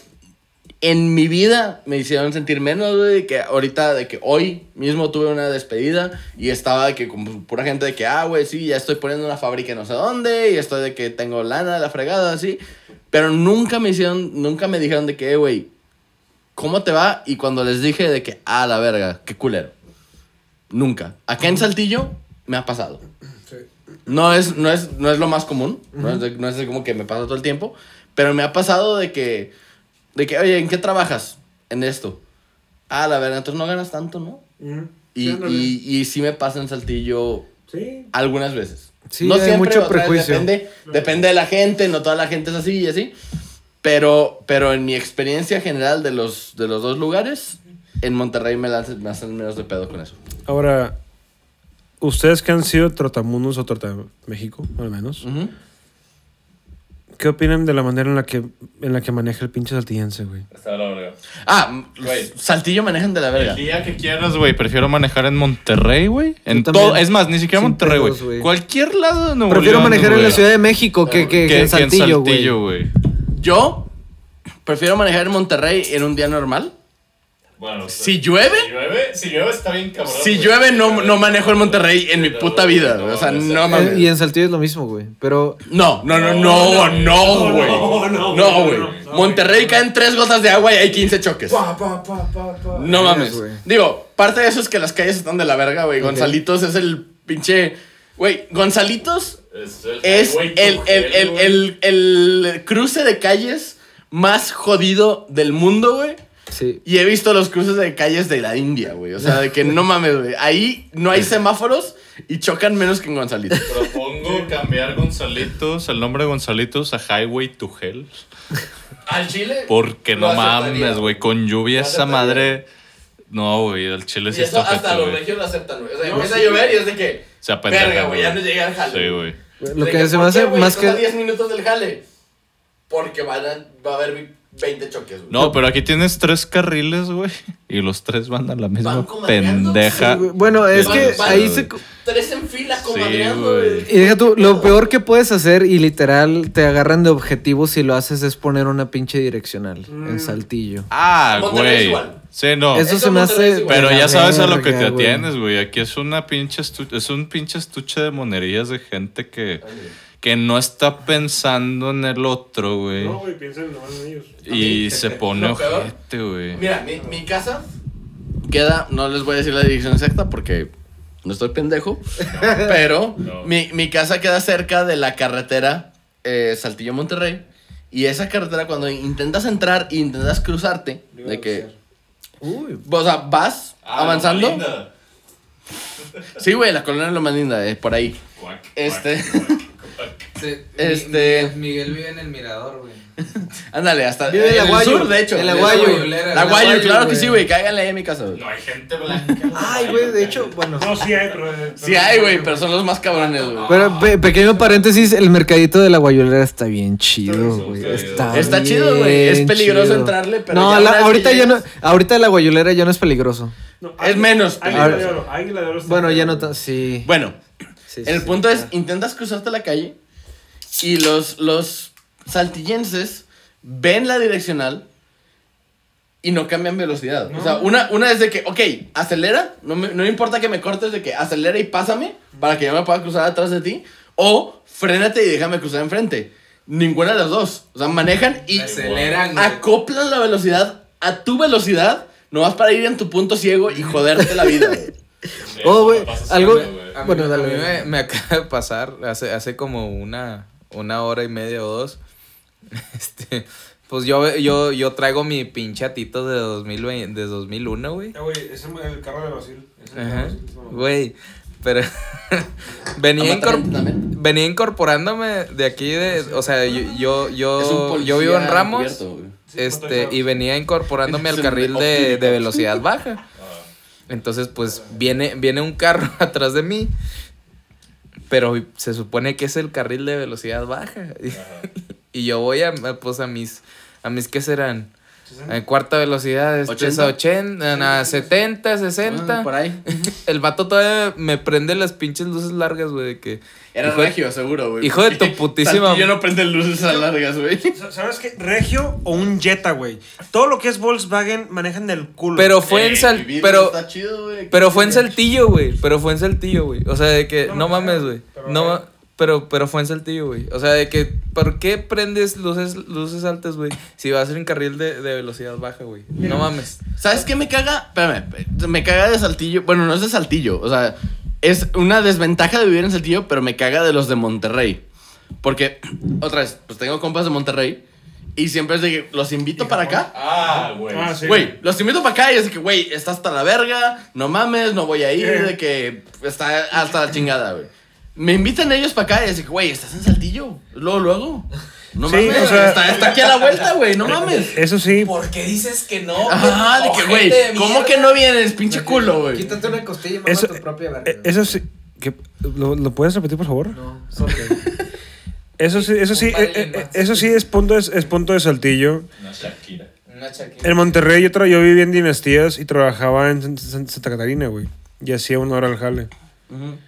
en mi vida me hicieron sentir menos, güey, que ahorita, de que hoy mismo tuve una despedida y estaba de que con pura gente de que, ah, güey, sí, ya estoy poniendo una fábrica no sé dónde y estoy de que tengo lana de la fregada, así. Pero nunca me hicieron, nunca me dijeron de que, eh, güey, ¿cómo te va? Y cuando les dije de que, ah, la verga, qué culero. Nunca. Acá en Saltillo me ha pasado. No es, no es, no es lo más común, no, es de- no es de como que me pasa todo el tiempo, pero me ha pasado de que, de que, oye, ¿en qué trabajas? En esto. Ah, la verdad, entonces no ganas tanto, ¿no? Y, Sí, y, y sí me pasa en Saltillo Sí. algunas veces. Sí, no hay siempre, mucho otra vez prejuicio. Depende, depende de la gente, no toda la gente es así y así. Pero, pero en mi experiencia general de los, de los dos lugares, en Monterrey me, la hacen- me hacen menos de pedo con eso. Ahora, ustedes que han sido trotamundos o trota México, al menos. ¿Qué opinan de la manera en la que, en la que maneja el pinche saltillense, güey? Está la verga. Ah, Güey. Saltillo manejan de la verga. El día que quieras, güey, prefiero manejar en Monterrey, güey. En también. todo, es más, ni siquiera Monterrey, güey. Cualquier lado de Nuevo Prefiero León, manejar en la Ciudad de México que, que, que en Saltillo, güey. Yo prefiero manejar en Monterrey en un día normal. Bueno, Si llueve, si llueve, si llueve está bien cabrón. si güey. llueve no, no manejo en Monterrey en mi puta vida. güey. O sea, no Eh, mames. Y en Saltillo es lo mismo, güey. Pero No, no, no, no, no, güey. No, güey. Monterrey caen tres gotas de agua y hay 15 choques. No mames. güey. Digo, parte de eso es que las calles están de la verga, güey. Gonzalitos es el pinche. Güey, Gonzalitos Es el, es el, el, el, güey. el, el cruce de calles más jodido del mundo, güey. sí. Y he visto los cruces de calles de la India, güey. O sea, de que no mames, güey. Ahí no hay semáforos y chocan menos que en Gonzalitos. Propongo cambiar Gonzalitos, el nombre de Gonzalitos a Highway to Hell. ¿Al Chile? Porque no mames, güey. Con lluvia esa madre. No, güey, el chile Y sí eso está hasta los regios lo acetan, güey. O sea, No, empieza sí, a llover y es de que. Se apendejan, Verga, güey, ya no llegué al jale. Sí, güey. Lo que se me ¿por hace más que. 10 minutos del jale. Porque van a- va a haber 20 choques, güey. No, pero aquí tienes tres carriles, güey. Y los tres van a la misma pendeja. Sí. Bueno, es Van- que van- ahí se. Tres en fila Sí, comadreando, güey. güey. Y deja tú, lo peor que puedes hacer y literal te agarran de objetivo si lo haces es poner una pinche direccional en Saltillo. Ah, Monterrey güey. Sí, no. Eso, Eso se me hace. Pero ya sabes a lo que te atienes, güey. Aquí es una pinche estu- es un pinche estuche de monerías de gente que, que no está pensando en el otro, güey. No, güey, piensen nomás en ellos. y se pone Lo peor- ojete, güey. Mira, mi, mi casa queda, no les voy a decir la dirección exacta porque no estoy pendejo, pero No. Mi, mi casa queda cerca de la carretera eh, Saltillo-Monterrey. Y esa carretera, cuando intentas entrar e intentas cruzarte, de que, Uy, o sea, vas Ah, avanzando. Sí, güey, la colonia de Loma Linda, eh, por ahí. Cuac, cuac, Este. Cuac. Este- Miguel vive en el mirador, güey. Ándale, hasta Vive en en el Aguayo, sur, de hecho. en El Aguayo. La La Aguayo, claro que güey. sí, güey. Cáiganle ahí a mi casa, güey. No hay gente blanca. Ay, güey, de hecho, bueno. No, sí hay, pero. Sí hay, güey, pero son los más cabrones, güey. Pero pe- pequeño paréntesis, el mercadito de la guayolera está bien chido, güey. Está, Está chido, güey. Es peligroso chido. entrarle, pero No, ya la- ahorita ya no, ahorita la guayolera ya no es peligroso. No, Es menos peligroso. Bueno, ya no tan, sí. Bueno, el punto es, intentas cruzarte la calle y los, los saltillenses ven la direccional y no cambian velocidad. O sea, una, una es de que, ok, acelera, no me, no me importa que me cortes, de que acelera y pásame para que yo me pueda cruzar atrás de ti, o frénate y déjame cruzar enfrente. Ninguna de las dos. O sea, manejan y Aceleran, güey. acoplan la velocidad a tu velocidad, nomás para ir en tu punto ciego y joderte la vida. Oh, güey, algo- siempre, güey. A mí, Bueno, a mí me, me acaba de pasar hace, hace como una, una hora y media o dos. Este, pues yo, yo, yo traigo mi pinche atito de, 2020, de 2001, güey. Eh, güey, ese es el carro de Brasil. Ajá. Güey, pero venía, también. venía incorporándome de aquí, de, o sea, yo, yo, yo, yo vivo en Ramos. Este, y venía incorporándome al carril de, de velocidad baja. Entonces, pues viene, viene un carro atrás de mí. Pero se supone que es el carril de velocidad baja. Y yo voy a, pues a mis, a mis, ¿qué serán? A cuarta velocidad, este es 80. 80, nada, 70, 60. Ah, por ahí. El vato todavía me prende las pinches luces largas, güey, de que... Era hijo de- regio, seguro, güey. hijo de tu putísima- Yo no prende luces largas, güey. Sa- ¿Sabes qué? Regio o un Jetta, güey. Todo lo que es Volkswagen manejan del culo. Pero fue en Sal... Pero... Está chido, güey. Pero fue en Saltillo, güey. Pero fue en Saltillo, güey. O sea, de que No, no, no, mames, no, güey. No, a ma- ver. Pero, pero fue en Saltillo, güey. O sea, de que, ¿por qué prendes luces, luces altas, güey? Si vas en carril de, de velocidad baja, güey. No mames. ¿Sabes qué me caga? Espérame, me caga de Saltillo. Bueno, no es de Saltillo. O sea, es una desventaja de vivir en Saltillo, pero me caga de los de Monterrey. Porque, otra vez, pues tengo compas de Monterrey. Y siempre es de que los invito para acá. Ah, güey. Ah, sí. Güey, los invito para acá y es de que, güey, está hasta la verga, no mames, no voy a ir, de que está hasta la chingada, güey. Me invitan ellos para acá y es que, güey, ¿estás en Saltillo? Luego, luego. No Sí, mames, o sea- está, está aquí a la vuelta, güey, no mames. Eso sí. ¿Por qué dices que no? Ajá, de que, güey, ¿cómo que no vienes, pinche culo, güey? Quítate una costilla y mama Eso, tu propia verga. eh, eso sí. que- ¿lo, lo puedes repetir, por favor? No, sorry. Eso sí, eso sí, eh, eh, Manson. eso sí es punto de, es punto de saltillo. Una Shakira. Una Shakira. En Monterrey yo, tra- yo viví en Dinastías y trabajaba en San- San- Santa Catarina, güey. Y hacía una hora al jale. Ujú.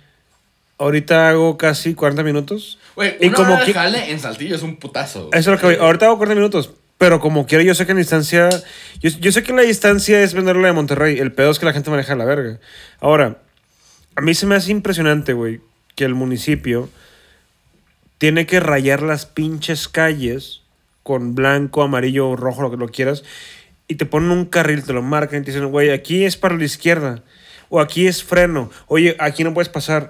Ahorita hago casi 40 minutos. Güey, Y como que- jale en Saltillo es un putazo. Eso es lo que voy. Ahorita hago 40 minutos. Pero como quiera, yo sé que en distancia. Yo, yo sé que la distancia es venderla de Monterrey. El pedo es que la gente maneja la verga. Ahora, a mí se me hace impresionante, güey, que el municipio tiene que rayar las pinches calles con blanco, amarillo rojo, lo que lo quieras. Y te ponen un carril, te lo marcan y te dicen, güey, aquí es para la izquierda. O aquí es freno. Oye, aquí no puedes pasar.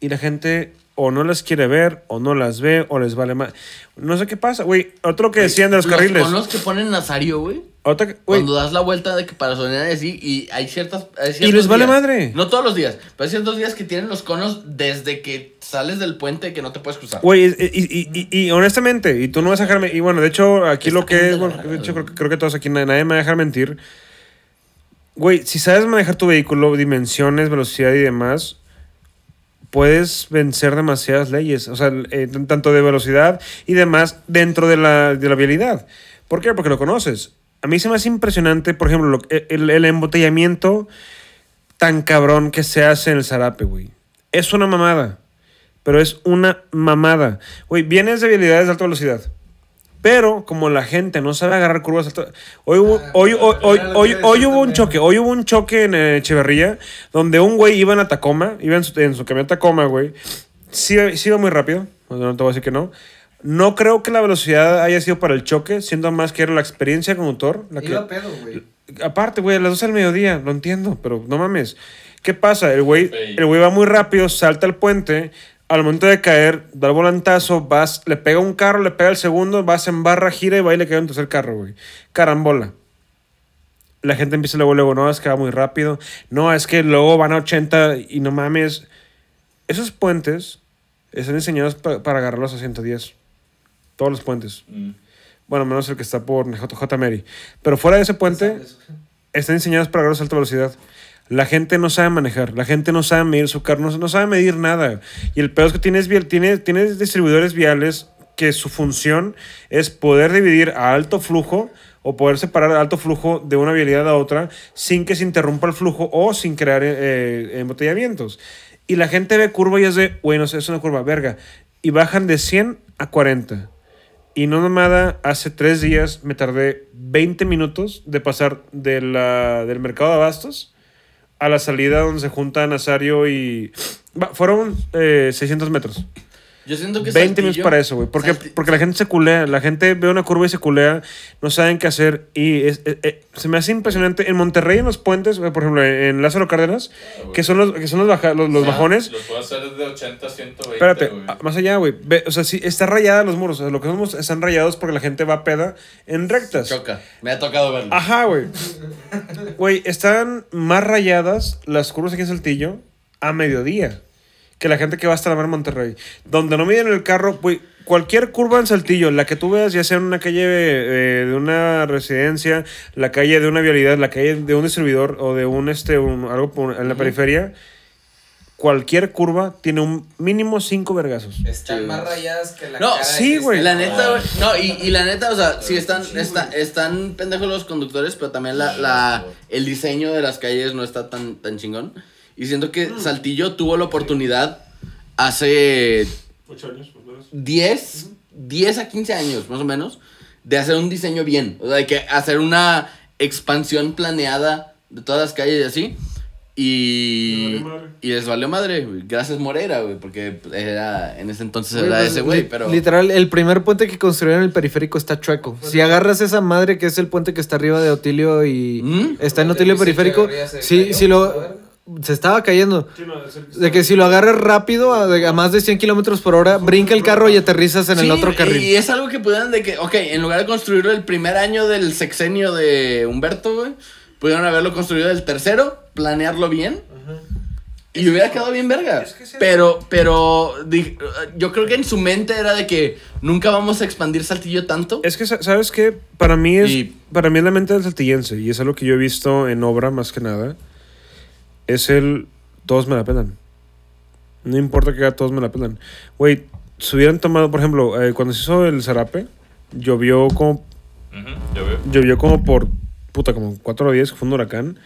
Y la gente o no las quiere ver, o no las ve, o les vale más. No sé qué pasa, güey. Otro que decían de los carriles. conos que ponen Nazario, güey. Que- Cuando das la vuelta de que para sonar y así, y hay ciertas. hay Y les vale días. madre. No todos los días, pero hay ciertos días que tienen los conos desde que sales del puente que no te puedes cruzar. Güey, y, y, y, y- honestamente, y tú no vas a dejarme. Y bueno, de hecho, aquí lo que es. bueno, de hecho, creo, que- creo que todos aquí nadie me va a dejar mentir. Güey, si sabes manejar tu vehículo, dimensiones, velocidad y demás, puedes vencer demasiadas leyes. O sea, eh, tanto de velocidad y demás dentro de la, de la vialidad. ¿Por qué? Porque lo conoces. A mí se me hace impresionante, por ejemplo, lo- el, el embotellamiento tan cabrón que se hace en el zarape, güey. Es una mamada. Pero es una mamada. Güey, vienes de vialidades de alta velocidad. Pero como la gente no sabe agarrar curvas altas. Hoy hubo, Ah, hoy, hoy, hoy, hoy, hoy hubo un choque. Hoy hubo un choque en Echeverría donde un güey iba en la Tacoma. Iba en su, en su camión Tacoma, güey. Sí, sí iba muy rápido. No te voy a decir que no. No creo que la velocidad haya sido para el choque, siendo más que era la experiencia conductor. La que, Iba pedo, güey. Aparte, güey, a las 12 del mediodía, lo entiendo, pero no mames. ¿Qué pasa? El güey, Ey. el güey va muy rápido, salta al puente, al momento de caer, da el volantazo, vas, le pega un carro, le pega el segundo, vas en barra, gira y va y le cae un tercer carro, güey. Carambola. La gente empieza luego, luego, no, es que va muy rápido. No, es que luego van a 80 y no mames. Esos puentes están diseñados pa- para agarrarlos a 110. Todos los puentes. Mm. Bueno, menos el que está por JJ Mary. Pero fuera de ese puente, están diseñados para agarros a alta velocidad. La gente no sabe manejar, la gente no sabe medir su carro, no, no sabe medir nada. Y el peor es que tienes, tienes, tienes distribuidores viales que su función es poder dividir a alto flujo o poder separar alto flujo de una vialidad a otra sin que se interrumpa el flujo o sin crear eh, embotellamientos. Y la gente ve curva y es de, bueno, es una curva, verga. Y bajan de 100 a 40. Y no nomada, hace tres días me tardé 20 minutos de pasar de del mercado de abastos a la salida donde se juntan Nazario y... Fueron eh, 600 metros. Yo siento que 20 minutos para eso, güey. Porque, porque la gente se culea. La gente ve una curva y se culea. No saben qué hacer. Y es- eh, eh, se me hace impresionante. En Monterrey, en los puentes, por ejemplo, en Lázaro Cárdenas, güey. que son los, que son los, baja- los, los O sea, bajones. Los puedo hacer de 80 a 120. Espérate, güey. a- más allá, güey. O sea, sí, está rayada los muros. O sea, lo que vemos están rayados porque la gente va peda en rectas. Choca. Me ha tocado verlo. Ajá, güey. Güey, están más rayadas las curvas aquí en Saltillo a mediodía que la gente que va hasta la mar Monterrey. Donde no miden el carro, güey. Cualquier curva en Saltillo, la que tú veas, ya sea en una calle eh, de una residencia, la calle de una vialidad, la calle de un distribuidor o de un, este, un- algo en la periferia, cualquier curva tiene un mínimo cinco vergazos. Están más rayadas que la No, cara sí, güey. La neta, güey. No, y, y la neta, o sea, sí están, está- están pendejos los conductores, pero también la, la, el diseño de las calles no está tan, tan chingón. Y siento que Saltillo tuvo la oportunidad hace 10, 10 a 15 años, más o menos, de hacer un diseño bien. O sea, de que hacer una expansión planeada de todas las calles y así. Y, y les valió madre, güey. Gracias Moreira, güey, porque era, en ese entonces Güey, era pues, ese güey, li- pero... Literal, el primer puente que construyeron en el periférico está chueco. Si agarras esa madre que es el puente que está arriba de Otilio y ¿Mm? está en Otilio periférico, se si, si lo... Se estaba cayendo. De que si lo agarras rápido, a, a más de 100 kilómetros por hora, brinca el carro y aterrizas en el otro carril. Y es algo que pudieron de que, ok, en lugar de construirlo el primer año del sexenio de Humberto, güey, pudieron haberlo construido el tercero, planearlo bien. Y hubiera quedado bien verga. Pero, pero, di- yo creo que en su mente era de que nunca vamos a expandir Saltillo tanto. Es que, sa- ¿sabes qué? Para mí es, Y- para mí es la mente del saltillense, y es algo que yo he visto en obra más que nada, es el todos me la pelan. No importa que haga, todos me la pelan. Güey, se hubieran tomado, por ejemplo, eh, cuando se hizo el zarape, llovió como, llovió como por, puta, como cuatro días, que fue un huracán.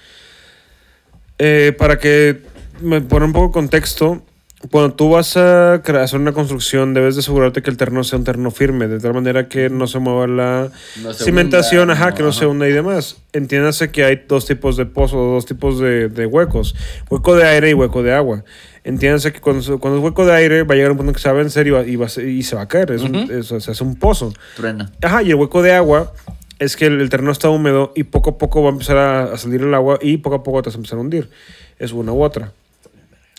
Eh, para que me ponga un poco de contexto, cuando tú vas a hacer una construcción, debes de asegurarte que el terreno sea un terreno firme, de tal manera que no se mueva la No se cimentación, hunda, ajá, no, que no se ajá. hunda y demás. Entiéndase que hay dos tipos de pozos, dos tipos de, de huecos, hueco de aire y hueco de agua. Entiéndase que cuando, se- cuando es hueco de aire va a llegar un punto que se va a vencer y, va, y, va se- y se va a caer, es, un, es- sea, es un pozo. Truena. Ajá, y el hueco de agua es que el, el terreno está húmedo y poco a poco va a empezar a, a salir el agua y poco a poco te vas a empezar a hundir. Es una u otra.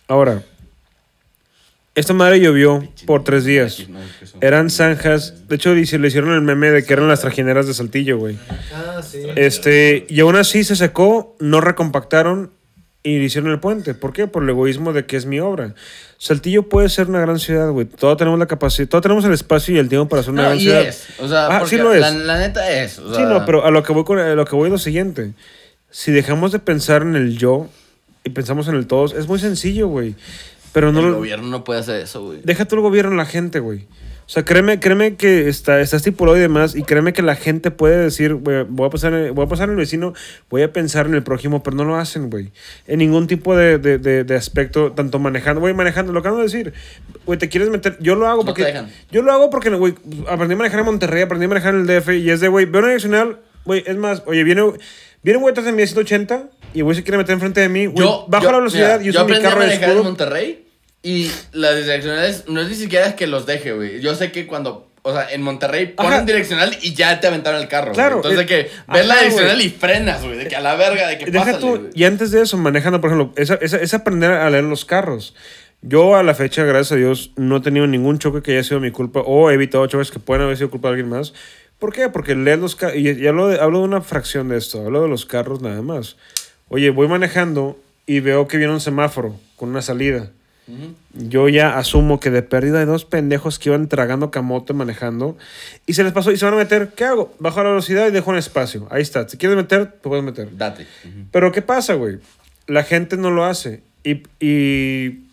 Ahora, esta madre llovió por tres días. Eran zanjas. De hecho, le hicieron el meme de que eran las trajineras de Saltillo, güey. Este, y aún así se secó, no recompactaron y le hicieron el puente. ¿Por qué? Por el egoísmo de que es mi obra. Saltillo puede ser una gran ciudad, güey. Todos tenemos la capacidad, todos tenemos el espacio y el tiempo para hacer una No, gran y ciudad. es. O sea, Ah, sí lo es. La, la neta es. O sea, Sí, no, pero a lo que voy con a lo que voy es lo siguiente. Si dejamos de pensar en el yo y pensamos en el todos, es muy sencillo, güey. Pero no el lo- gobierno no puede hacer eso, güey. deja tú el gobierno en la gente, güey. O sea, créeme, créeme que está, está estipulado y demás, y créeme que la gente puede decir, güey, voy a pasar, en- voy a pasar en el vecino, voy a pensar en el prójimo, pero no lo hacen, güey. En ningún tipo de, de, de, de aspecto, tanto manejando, güey, manejando, lo que acabo de decir, güey, te quieres meter, yo lo hago No porque, te dejan. yo lo hago porque, güey, aprendí a manejar en Monterrey, aprendí a manejar en el DF, y es de, güey, veo una direccional, güey, es más, oye, viene, viene un güey atrás de mí a 180, y güey se quiere meter enfrente de mí, güey, Yo, bajo yo- la velocidad mira, y yo uso mi aprendí a carro de en escudo. Monterrey y las direccionales no es ni siquiera que los deje, güey. Yo sé que cuando, o sea, en Monterrey ponen Ajá. direccional y ya te aventaron el carro. Claro. Entonces de eh, que ves la ajá, direccional güey. y frenas, güey. De que a la verga, de que Deja pásale, tú, güey. y antes de eso, manejando, por ejemplo, esa, esa, esa aprender a leer los carros. Yo a la fecha, gracias a Dios, no he tenido ningún choque que haya sido mi culpa o he evitado choques que pueden haber sido culpa de alguien más. ¿Por qué? Porque leer los carros, y, y hablo, de, hablo de una fracción de esto, hablo de los carros nada más. Oye, voy manejando y veo que viene un semáforo con una salida. Yo ya asumo que de pérdida hay dos pendejos que iban tragando camote manejando y se les pasó y se van a meter. ¿Qué hago? Bajo la velocidad y dejo un espacio. Ahí está. Si quieres meter, te puedes meter. Date. Pero ¿qué pasa, güey? La gente no lo hace. Y, y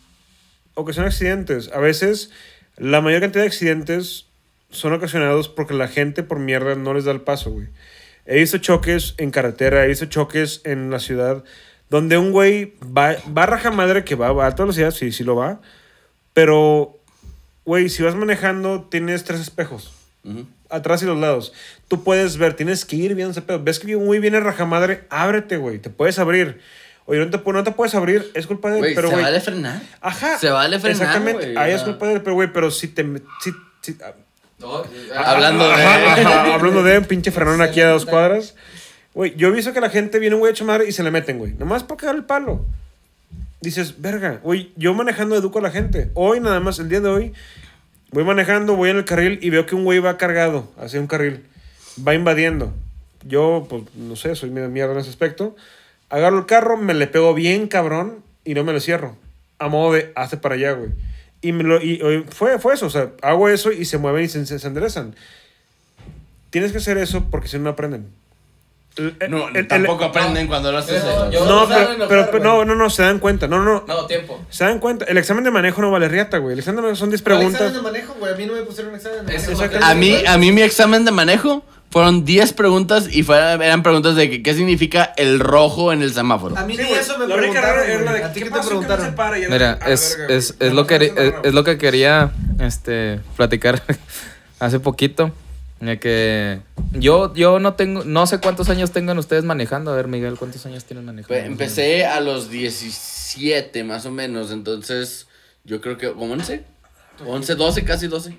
ocasiona accidentes. A veces, la mayor cantidad de accidentes son ocasionados porque la gente por mierda no les da el paso, güey. He visto choques en carretera, he visto choques en la ciudad, donde un güey va, va a raja madre que va, va a alta velocidad, sí, sí lo va. Pero, güey, si vas manejando, tienes tres espejos atrás y los lados. Tú puedes ver, tienes que ir viendo ese pedo. Ves que güey viene rajamadre, ábrete, güey. Te puedes abrir. Oye, no te, no te puedes abrir, es culpa de él. Güey, pero, se güey. vale frenar. Ajá. Se vale frenar, Exactamente. Ahí o es culpa de él, pero, güey, pero si te. Si, si- ah, Hablando de... Ajá, ajá, hablando de un pinche frenón aquí a dos cuadras. Güey, yo he visto que la gente viene un güey hecho madre y se le meten, güey. Nomás por cagar el palo. Dices, verga, güey, yo manejando educo a la gente. Hoy nada más, el día de hoy, voy manejando, voy en el carril y veo que un güey va cargado hacia un carril. Va invadiendo. Yo, pues, no sé, soy medio mierda en ese aspecto. Agarro el carro, me le pego bien cabrón y no me lo cierro. A modo de, hace para allá, güey. Y, me lo, y y fue, fue eso, o sea, hago eso y se mueven y se, se- se enderezan. Tienes que hacer eso porque si no, no aprenden. El- No, el- el- tampoco aprenden cuando lo haces. Eso. yo- no, no pero, pero- pero no, no, no, se dan cuenta. No, no, no. No, tiempo. Se dan cuenta. El examen de manejo no vale riata, güey. El examen de manejo son 10 ¿Cuál preguntas. examen de manejo, güey? A mí no me pusieron examen de manejo. que- A mí, a mí mi examen de manejo fueron 10 preguntas y fueron, eran preguntas de que, qué significa el rojo en el semáforo. A mí Sí, eso me La única preguntaron, era la de ¿A ti ¿qué te que no preguntaron? era Mira, de, a la es, verga, es, es, lo que, No, es, no, no, no. es lo que quería este, platicar hace poquito. De que yo, yo no tengo, no sé cuántos años tengan ustedes manejando. A ver, Miguel, ¿cuántos años tienen manejando? Pues, empecé a los 17 más o menos, entonces yo creo que como 11, 11, 12, casi 12.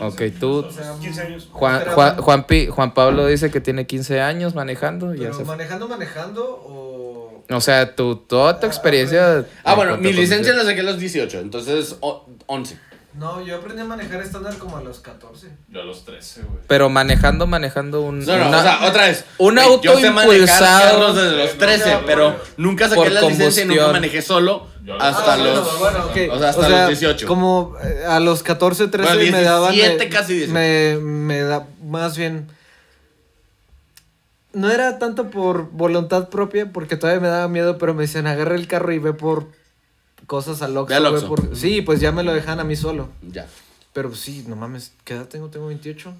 Ok, tú, 15 años. Juan, Juan, Juan, Pi- Juan Pablo dice que tiene 15 años manejando. y Ya ¿Pero fue. manejando, manejando o...? O sea, tu, toda tu experiencia. Ah, en bueno, mi licencia la saqué a los 18, entonces o- 11. No, yo aprendí a manejar estándar como a los 14. Yo a los 13, güey. Pero manejando, manejando un. No, no, una- o sea, otra vez. un güey, auto yo sé manejar impulsado carros desde los 13, pero nunca saqué la licencia y nunca combustión. manejé solo Yo a los hasta Ah, bueno, los... bueno, ok. o sea, hasta los 18. Como eh, a los 14, 13 Bueno, me daban. 17, me- casi 18. Me, me da más bien. No era tanto por voluntad propia, porque todavía me daba miedo, pero me decían, agarra el carro y ve por cosas al Oxxo, Oxxo. por- Sí, pues ya me lo dejan a mí solo. Ya. Pero pues, sí, no mames, ¿qué edad tengo? Tengo 28.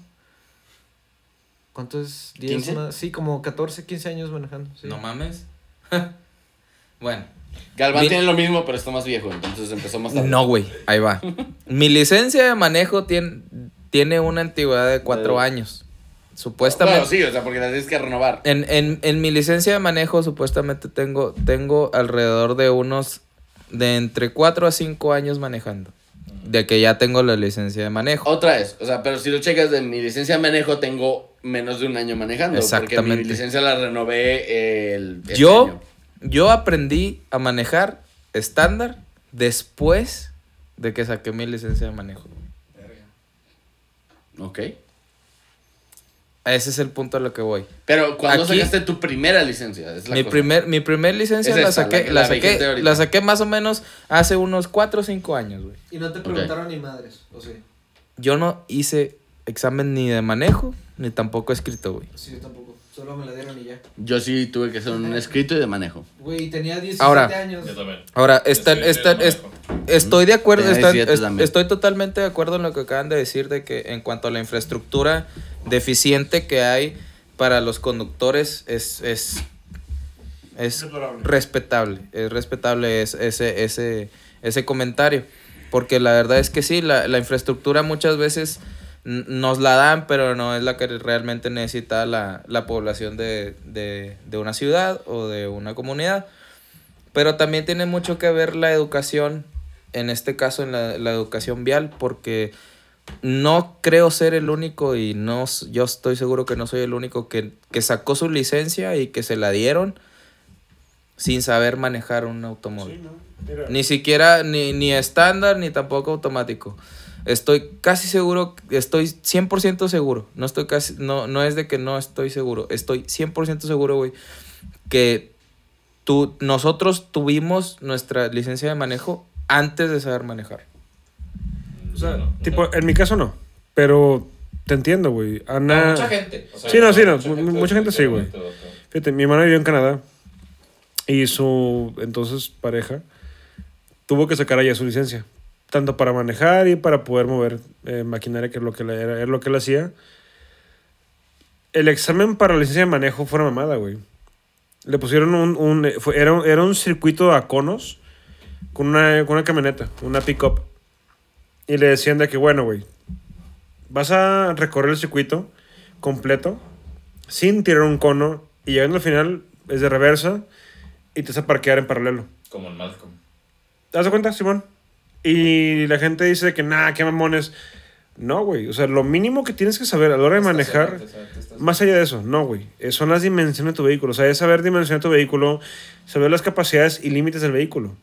¿Cuánto es? ¿10? ¿15? Una- Sí, como 14, 15 años manejando. sí. No mames. bueno. Galván Mi- tiene lo mismo, pero está más viejo, entonces empezó más tarde. No, güey. Ahí va. Mi licencia de manejo tiene, tiene una antigüedad de cuatro Eh. años. Supuestamente. Bueno, sí, o sea, porque la tienes que renovar. En, en, en mi licencia de manejo supuestamente tengo, tengo alrededor de unos de entre 4 a 5 años manejando. De que ya tengo la licencia de manejo. Otra vez, o sea, pero si lo checas de mi licencia de manejo, tengo menos de un año manejando. Porque Exactamente. mi licencia la renové el. este yo, año. yo aprendí a manejar estándar después de que saqué mi licencia de manejo. Ok. Ese es el punto a lo que voy. Pero cuando Aquí- sacaste tu primera licencia, es la Mi cosa. primer, mi primer licencia Es la saqué, la- la, la vigente saqué, la saqué más o menos hace unos 4 o 5 años, güey. Y no te preguntaron ni madres, ¿o sí? Yo no hice examen ni de manejo, ni tampoco escrito, güey. Sí, yo tampoco. Solo me la dieron y ya. Yo sí tuve que hacer un escrito y de manejo. Güey, tenía 17 Ahora. años. también. Ahora, están, Estoy- están, estoy de est- estoy de acuerdo, Tenía están- 17 est- también. estoy totalmente de acuerdo en lo que acaban de decir de que en cuanto a la infraestructura deficiente que hay para los conductores es, es, es respetable, es respetable es- ese, ese, ese comentario, porque la verdad es que sí, la, la infraestructura muchas veces nos la dan, pero no es la que realmente necesita la, la población de, de, de una ciudad o de una comunidad. Pero también tiene mucho que ver la educación, en este caso en la, la educación vial, porque no creo ser el único y no yo estoy seguro que no soy el único que, que sacó su licencia y que se la dieron sin saber manejar un automóvil. Ni siquiera ni, ni estándar ni tampoco automático. Estoy casi seguro, estoy 100% seguro. No estoy casi no no es de que no estoy seguro, estoy 100% seguro, güey, que tú nosotros tuvimos nuestra licencia de manejo antes de saber manejar. O sea, No, no, tipo, en mi caso no. Pero te entiendo, güey. Ana. gente. O sea, Sí, no, sí, no, mucha mu- gente mucha gente sí, güey. Fíjate, mi hermana vivió en Canadá. Y su entonces pareja tuvo que sacar allá su licencia. Tanto para manejar y para poder mover eh, maquinaria, que es lo que le- era, era lo que él hacía. El examen para la licencia de manejo fue una mamada, güey. Le pusieron un... un eh, fue- era, un- era un circuito a conos con una, con una camioneta, una pick-up. Y le decían de que, bueno, güey, vas a recorrer el circuito completo sin tirar un cono y llegando al final es de reversa y te vas a parquear en paralelo. Como en Malcolm. ¿Te das cuenta, Simón? Y la gente dice que nada, qué mamones. No, güey. O sea, lo mínimo que tienes que saber a la hora de manejar, más allá de eso, no, güey. eh, Son las dimensiones de tu vehículo. O sea, es saber dimensionar tu vehículo, saber las capacidades y límites del vehículo.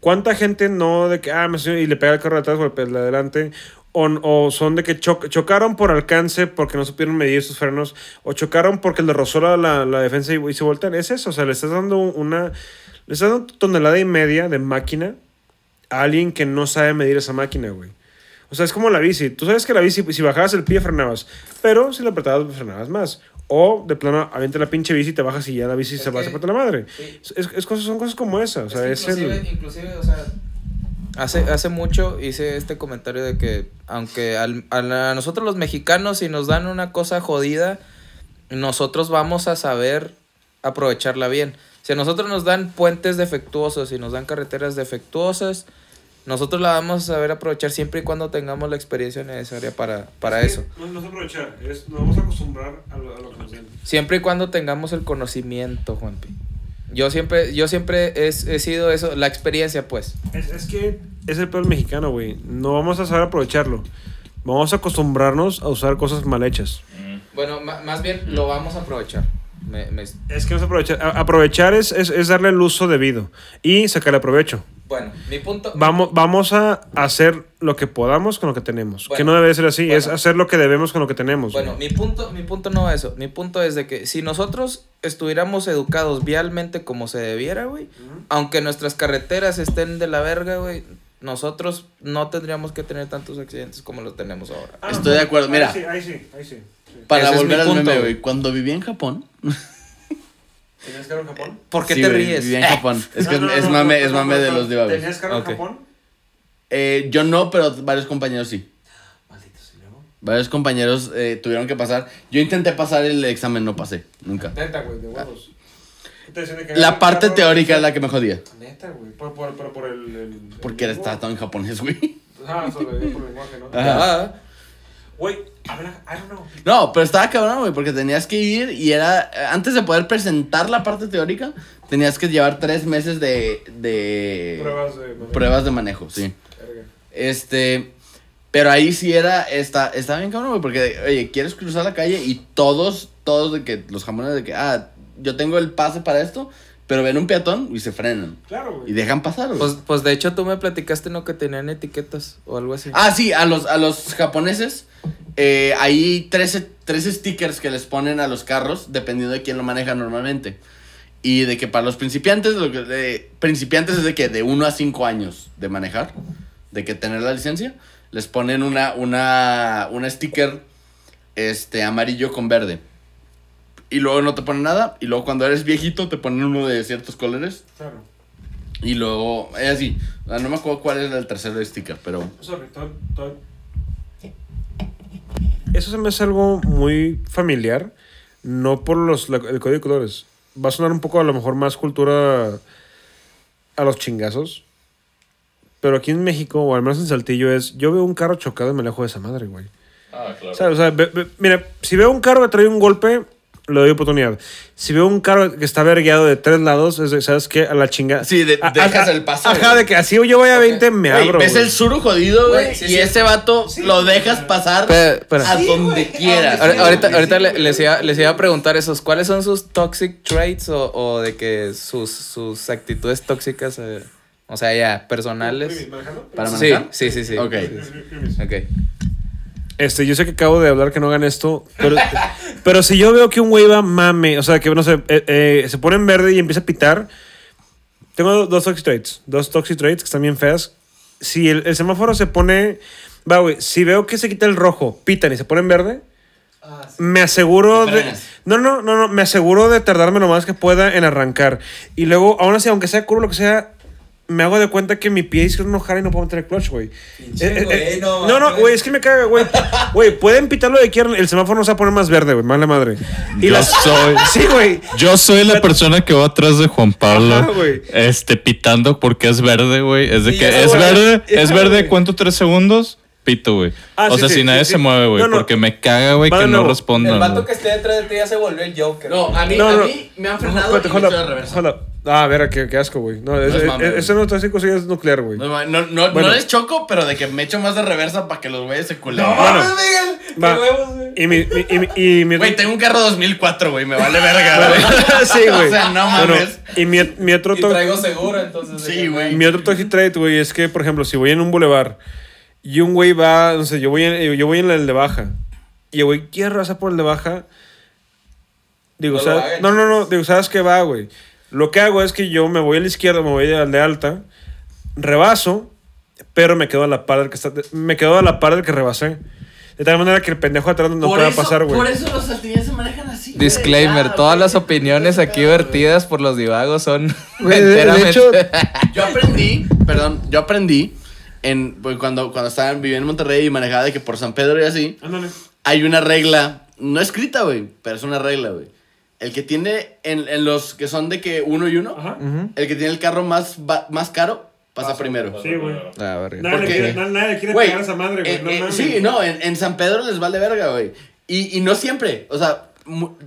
¿Cuánta gente no de que, ah, me y le pega el carro de atrás o el de adelante? O, o son de que choc- chocaron por alcance porque no supieron medir sus frenos, o chocaron porque le rozó la, la, la defensa y, y se voltean. Es eso, o sea, le estás dando una. Le estás dando tonelada y media de máquina a alguien que no sabe medir esa máquina, güey. O sea, es como la bici. Tú sabes que la bici, si bajabas el pie, frenabas. Pero si la apretabas, frenabas más. O de plano, avienta la pinche bici y te bajas y ya la bici Es se va a la madre. sí. Es, es cosas, son cosas como esa. O sea, es, inclusive, el. inclusive, o sea, hace, hace mucho hice este comentario de que aunque al- a, la- a nosotros los mexicanos si nos dan una cosa jodida, nosotros vamos a saber aprovecharla bien. Si a nosotros nos dan puentes defectuosos y nos dan carreteras defectuosas, nosotros la vamos a saber aprovechar siempre y cuando tengamos la experiencia necesaria para, para eso. No, no es aprovechar, es, nos vamos a acostumbrar a lo, a lo que nos den. Siempre y cuando tengamos el conocimiento, Juanpi. Yo siempre, yo siempre he, he sido eso, la experiencia, pues. Es, es que es el peor mexicano, güey. No vamos a saber aprovecharlo. Vamos a acostumbrarnos a usar cosas mal hechas. Mm. Bueno, más bien lo vamos a aprovechar. Me- me- Es que no es aprovechar. Aprovechar es, es, es darle el uso debido y sacarle provecho. bueno, mi punto. Vamos, vamos a hacer lo que podamos con lo que tenemos. Bueno, que no debe ser así, es bueno. hacer lo que debemos con lo que tenemos. Bueno, güey. mi punto, mi punto no es eso. Mi punto es de que si nosotros estuviéramos educados vialmente como se debiera, güey, aunque nuestras carreteras estén de la verga, güey, nosotros no tendríamos que tener tantos accidentes como los tenemos ahora. Ah, Estoy de acuerdo, mira. Ahí sí, ahí sí, ahí sí. Para Ese es volver al punto, meme, güey. Cuando viví en Japón. ¿Tenías carro en Japón? ¿Por qué Sí, te güey, ríes? Vivía en Japón. Es que No, no, es no, mame, no, es no, mame no, de no. los divables. ¿Tenías carro Ok. en Japón? Eh, yo no, pero varios compañeros sí. Varios compañeros eh, tuvieron que pasar. Yo intenté pasar el examen, no pasé, nunca. Neta, güey, de huevos. ¿Qué te decían de que La parte carro? teórica es la que me jodía. Neta, güey. Por, por, por, por el, el- Porque el era estaba todo en japonés, güey. Ah, sobre por el lenguaje, ¿no? Ajá. Ah, Güey, a ver, I don't know. No, pero estaba cabrón, güey, porque tenías que ir y era. Antes de poder presentar la parte teórica, tenías que llevar tres meses de. de Pruebas de. pruebas de manejo, sí. Este. Pero ahí sí era. Está, estaba bien cabrón, güey, porque, oye, quieres cruzar la calle y todos, todos de que. Los jamones de que, ah, yo tengo el pase para esto, pero ven un peatón y se frenan. Claro, güey. Y dejan pasar, güey. pues, pues de hecho tú me platicaste no que tenían etiquetas o algo así. Ah, sí, a los, a los japoneses eh, hay tres, tres stickers que les ponen a los carros dependiendo de quién lo maneja normalmente. Y de que para los principiantes, lo que, eh, principiantes es de que de 1 a 5 años de manejar, de que tener la licencia, les ponen una, una, una sticker este, amarillo con verde. Y luego no te ponen nada. Y luego cuando eres viejito te ponen uno de ciertos colores. Claro. Y luego, es así. O sea, No me acuerdo cuál era el tercer sticker, pero... Sorry, todo, todo- Eso se me hace algo muy familiar. No por los, la- el código de colores. Va a sonar un poco a lo mejor más cultura a los chingazos. Pero aquí en México, o al menos en Saltillo, es. Yo veo un carro chocado y me alejo de esa madre, güey. Ah, claro. O sea, ve- ve- mira, si veo un carro que trae un golpe, le doy oportunidad. Si veo un carro que está vergueado de tres lados, es de, ¿sabes qué? A la chingada. Sí, de- A- dejas ajá, el paso, Ajá, güey. de que así yo voy a 20, me Güey, abro. ves güey. el suru jodido, güey, sí, y sí. ese vato lo dejas pasar Pero- pero- a donde quieras. Ahor- ahorita ahorita le- les, iba, les iba a preguntar esos, ¿cuáles son sus toxic traits o, o de que sus, sus actitudes tóxicas, eh, o sea, ya, personales? ¿Para Sí, manejar? sí, sí, sí. Ok. Ok. Este, yo sé que acabo de hablar que no hagan esto, pero, pero si yo veo que un güey va mame, o sea, que no sé, eh, eh, se pone en verde y empieza a pitar. Tengo do- dos toxic traits, dos toxic traits que están bien feas. Si el, el semáforo se pone, va, güey, si veo que se quita el rojo, pitan y se pone en verde, me aseguro de. No, no, no, no, me aseguro de tardarme lo más que pueda en arrancar. Y luego, aún así, aunque sea curvo, lo que sea, me hago de cuenta que mi pie izquierdo no jala y no puedo meter el clutch, güey. Eh, eh, eh, no no, no, güey, es que me caga, güey. Güey, pueden pitar lo que quieran, el semáforo no se va a poner más verde, güey, mala madre. Y Yo las- soy- Sí, güey. Yo soy la persona que va atrás de Juan Pablo, Ajá, güey. este, pitando porque es verde, güey. Es de Sí, que ya, es verde, Ya, es verde, güey. ¿cuánto? ¿Tres segundos? Pito, güey. Ah, o sí, sea, sí, si sí, nadie sí. se mueve, güey, No, no. porque me caga, güey, que de no nuevo. respondan. El vato que esté detrás de ti ya se volvió el Joker. No, a mí, No, a no. mí me han No, frenado espérate, y me hold Ah, ver, qué, qué asco, güey. No, es, es es- mame, güey. eso no es nuclear, güey. No, no, no, Bueno. no les choco, pero de que me echo más de reversa para que los güeyes se culen. Bueno, va. ¡Qué huevos, güey! Y mi, mi- y mi, y mi- Güey, tengo un carro 2004, güey, me vale verga, güey. sí, güey. O sea, no Bueno, mames. y mi, mi otro Y traigo seguro, entonces. Sí, güey. mi otro toxic trait, güey, es que, por ejemplo, si voy en un bulevar y un güey va, no sé, yo voy en, yo voy en el de baja y el güey quiere pasar por el de baja, digo, No ¿sabes? hagan, No, no, no, digo, ¿sabes qué va, güey? Lo que hago es que yo me voy a la izquierda, me voy al de alta, rebaso, pero me quedo a la par del que está, me quedo a la par del que rebasé. De tal manera que el pendejo atrás no Por pueda eso- pasar, güey. Por eso los saltillenses se manejan así. Disclaimer, todas las opiniones aquí vertidas por los divagos son de enteramente- hecho- Yo aprendí, perdón, yo aprendí en, pues, cuando, cuando estaba viviendo en Monterrey y manejaba de que por San Pedro y así, Ándale. hay una regla, no escrita, güey, pero es una regla, güey. El que tiene, en, en los que son de que uno y uno, Ajá. el que tiene el carro más, más caro, pasa primero. Sí, güey. Ah, verga. Nadie, Porque- quiere, na- nadie quiere Güey, pegar a esa madre, güey. No en- mames. sí, no, en, en San Pedro les vale verga, güey. Y, y no siempre, o sea,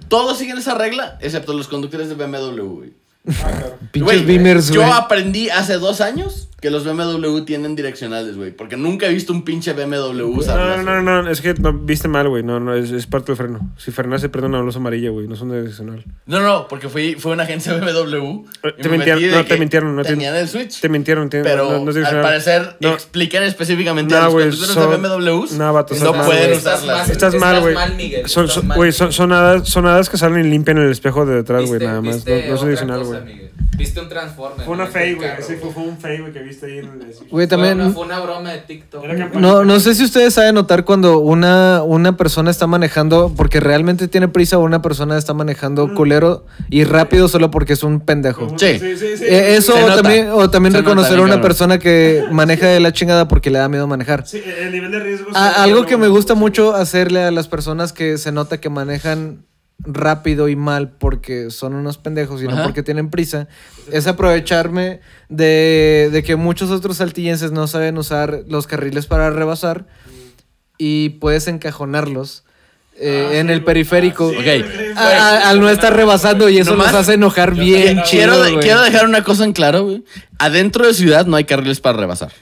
todos siguen esa regla, excepto los conductores de BMW, güey. Ah, claro. Pinches Güey, beamers, Yo güey. aprendí hace dos años que los BMW tienen direccionales, güey. Porque nunca he visto un pinche BMW No, usarlas, no, no, no, es que no, viste mal, güey. No, no, es, es parte del freno. Si frenas se prende una luz amarilla, güey. No son de direccional. No, no, porque fui, fue una agencia BMW. Eh, y te me mintieron, metí de no, te mintieron, no te- Tenían el Switch. Te mintieron, te- pero no, no es al parecer No. explican específicamente a No, los güey, conductores son- de BMWs. no, vato, no estás mal, pueden güey. usarlas. Estás mal, güey. mal, Miguel. Son, estás son, mal. güey, son, son, hadas, son hadas que salen y limpian el espejo de detrás, güey, nada más. No, no es otra direccional, güey. Viste un Transformer. Fue una fake, güey. Sí, fue, fue un fake, güey, que vi viste ahí en el... Güey, Fue también... una, fue una broma de TikTok. No, no sé si ustedes saben notar cuando una, una persona está manejando porque realmente tiene prisa o una persona está manejando culero y rápido solo porque es un pendejo. Sí. sí, sí. sí. Eh, eso o también, o también Se nota, reconocer a una persona que maneja de la chingada porque le da miedo manejar. Sí, el nivel de riesgo... A- algo que me gusta mucho hacerle a las personas que se nota que manejan rápido y mal porque son unos pendejos y no porque tienen prisa, es aprovecharme de, de que muchos otros saltillenses no saben usar los carriles para rebasar y puedes encajonarlos eh, Ah, en sí, el periférico. Ah, sí, a- al no estar rebasando y eso Nomás- los hace enojar bien Qui- chido, quiero, quiero dejar una cosa en claro, güey. Adentro de ciudad no hay carriles para rebasar.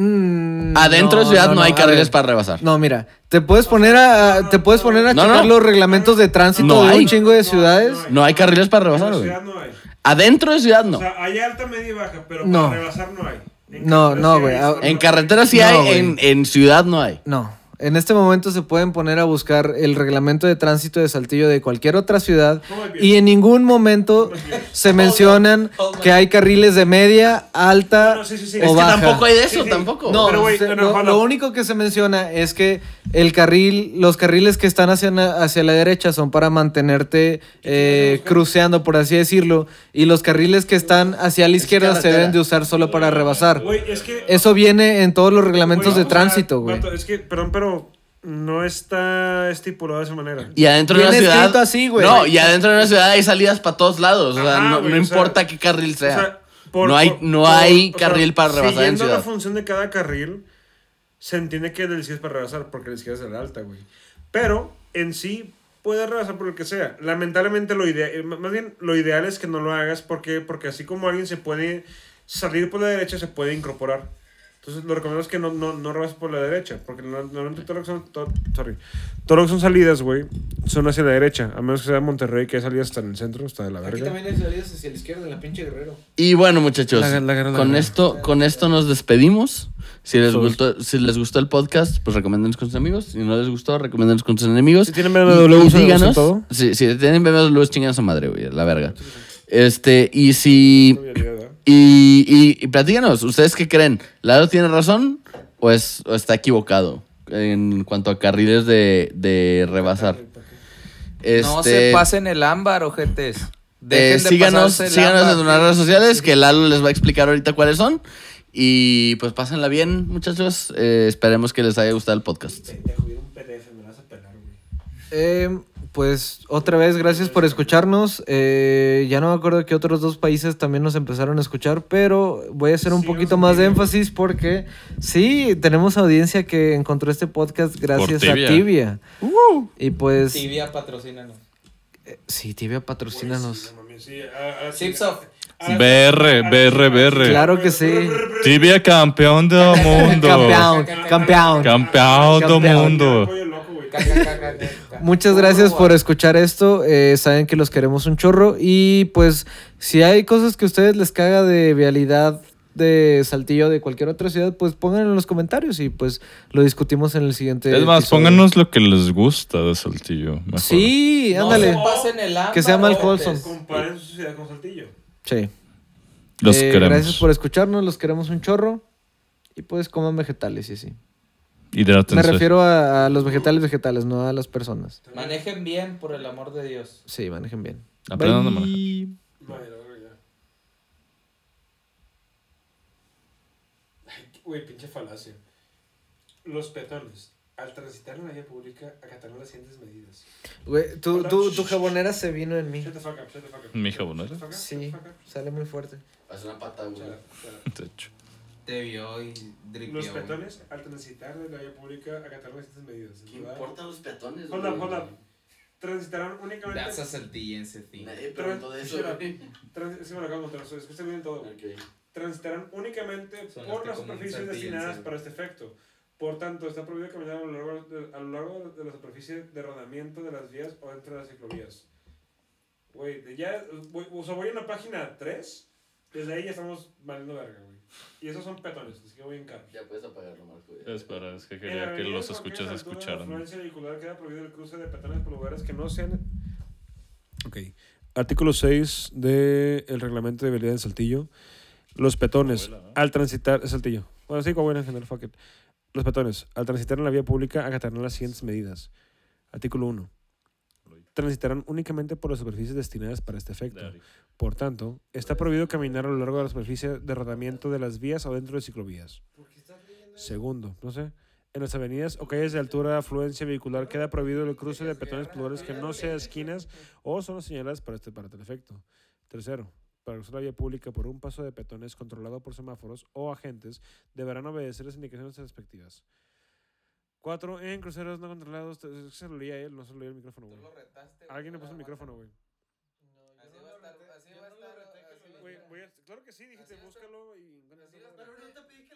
Mm, Adentro de ciudad no, hay a carriles ver. para rebasar. No, mira, te puedes poner a te puedes poner a No, checar no. los reglamentos de tránsito No de hay. un chingo de ciudades. No hay carriles para rebasar, güey. ciudad no hay. Adentro de ciudad no. O sea, hay alta, media y baja, pero No. para rebasar no hay. En No, carretera no, sí güey, hay, solo En no carretera sí No, hay, güey. en, en ciudad no hay. No. En este momento se pueden poner a buscar el reglamento de tránsito de Saltillo de cualquier otra ciudad y en ningún momento se mencionan que hay carriles de media, alta No, no, sí, sí, sí. o Es que baja. Tampoco hay de eso, Sí, sí. tampoco. No, Pero, se- lo único que se menciona es que el carril, los carriles que están hacia, hacia la derecha son para mantenerte eh, cruceando, por así decirlo, y los carriles que están hacia la izquierda se deben de usar solo para rebasar. Güey, es que... Eso viene en todos los reglamentos de tránsito, güey. vato, Es que, perdón, pero no está estipulado de esa manera. Y adentro de una Viene ciudad. escrito así, güey. No, y adentro de una ciudad hay salidas para todos lados. O sea, Ajá, no, güey, no o sea, importa qué carril sea. O sea, por- no hay, por- no por- hay o sea, carril para rebasar en Siguiendo la ciudad. función de cada carril, se entiende que el del izquierda es para rebasar, porque el izquierda es el alta, güey. Pero en sí puede rebasar por lo que sea. Lamentablemente, lo ideal, más bien, lo ideal es que no lo hagas porque, porque así como alguien se puede salir por la derecha, se puede incorporar. Entonces, lo recomendable es que no, no, no rebases por la derecha, porque no- normalmente todo lo que son, to- sorry, todo lo que son salidas, güey, son hacia la derecha. A menos que sea Monterrey, que hay salidas hasta en el centro, está de la verga. hay salidas hacia la izquierda, en la pinche Guerrero. Y bueno, muchachos, La- la con esto, con esto nos despedimos. Si les, gustó, si les gustó el podcast, pues recomiéndenos con sus amigos. Si no les gustó, recomiéndenos con sus enemigos. Si tienen BMW, díganos. todo. Si, si tienen BMW, chingan a su madre, güey, la verga. Este, y si. Y, y, y platícanos, ¿ustedes qué creen? ¿Lalo tiene razón o, es, o está equivocado en cuanto a carriles de, de rebasar? No Este, se pasen el ámbar, ojetes. eh, Dejen de síganos síganos ámbar. en nuestras redes sociales, que Lalo les va a explicar ahorita cuáles son. Y pues pásenla bien, muchachos. Eh, esperemos que les haya gustado el podcast. Eh, pues otra vez, gracias por escucharnos. Eh, ya no me acuerdo que otros dos países también nos empezaron a escuchar, pero voy a hacer un poquito más de énfasis porque sí, tenemos audiencia que encontró este podcast gracias a Tibia. Tibia. Y pues, Tibia, patrocínanos. sí, Tibia, patrocínanos. Chipsoft. BR, BR, BR. Claro que sí. Tibia campeón del mundo. Campeón, campeón. Campeón del Campeón. mundo. Muchas gracias por escuchar esto. Eh, saben que los queremos un chorro. Y pues, si hay cosas que a ustedes les caga de vialidad de Saltillo de cualquier otra ciudad, pues pónganlo en los comentarios y pues lo discutimos en el siguiente. Es más, episodio. pónganos lo que les gusta de Saltillo. mejor. Sí, ándale. No se pasen el Que sea mal ojetes. wholesome. Comparen su ciudad con Saltillo. Sí. Los Eh, queremos. Gracias por escucharnos, los queremos un chorro. Y pues coman vegetales y así. Me refiero a, a los vegetales vegetales, no a las personas. Manejen bien, por el amor de Dios. Sí, manejen bien. Aprendan a manejar. Güey, pinche falacia. Los peatones, al transitar en la vía pública, acataron las siguientes medidas. Güey, tu, tu, tu jabonera se vino en mí. Shut the fuck up, shut the fuck up. ¿Mi jabonera? Sí, sale muy fuerte. Haz una pata, güey. Te vio y dripió. Los güey. peatones, al transitar de la vía pública, acataron siguientes medidas. ¿Qué ¿verdad? importan los peatones, Hold güey? up, hold up. Transitarán únicamente. That's a saltillense thing. Nadie preguntó de eso, sí, me lo acabo de contar, es que estoy bien todo. güey. Ok. transitarán únicamente Sonaste por las superficies destinadas para este efecto. Por tanto, está prohibido caminar a lo largo de, a lo largo de la superficie de rodamiento de las vías o entre las ciclovías. Güey, ya, voy, o sea, voy a la página 3, desde ahí ya estamos valiendo verga, güey. Y esos son petones, así que voy en carro. Ya puedes apagarlo, Marco. ya. Espera, es que En quería que los escuchas de escucharan. afluencia vehicular queda prohibido el cruce de petones por lugares que no sean... Ok. Artículo 6 del reglamento de vialidad en Saltillo. Los petones, Coahuila, ¿no? al transitar, Saltillo. Bueno, sí, Coahuila en general, fuck it. Los petones, al transitar en la vía pública, acatarán las siguientes medidas. Artículo 1. Transitarán únicamente por las superficies destinadas para este efecto. Por tanto, está prohibido caminar a lo largo de la superficie de rodamiento de las vías o dentro de ciclovías. Segundo, no sé. En las avenidas o calles de altura de afluencia vehicular queda prohibido el cruce de peatones por lugares que no sean esquinas o son señaladas para este para tal efecto. Tercero, para cruzar la vía pública por un paso de peatones controlado por semáforos o agentes, deberán obedecer las indicaciones respectivas. Cuatro, en cruceros no controlados, se lo leía él, no se lo leía el micrófono, güey. Alguien le puso el micrófono, güey. Así va a estar, así va a estar. Güey, claro que sí, dijiste, búscalo y... Pero no te pedí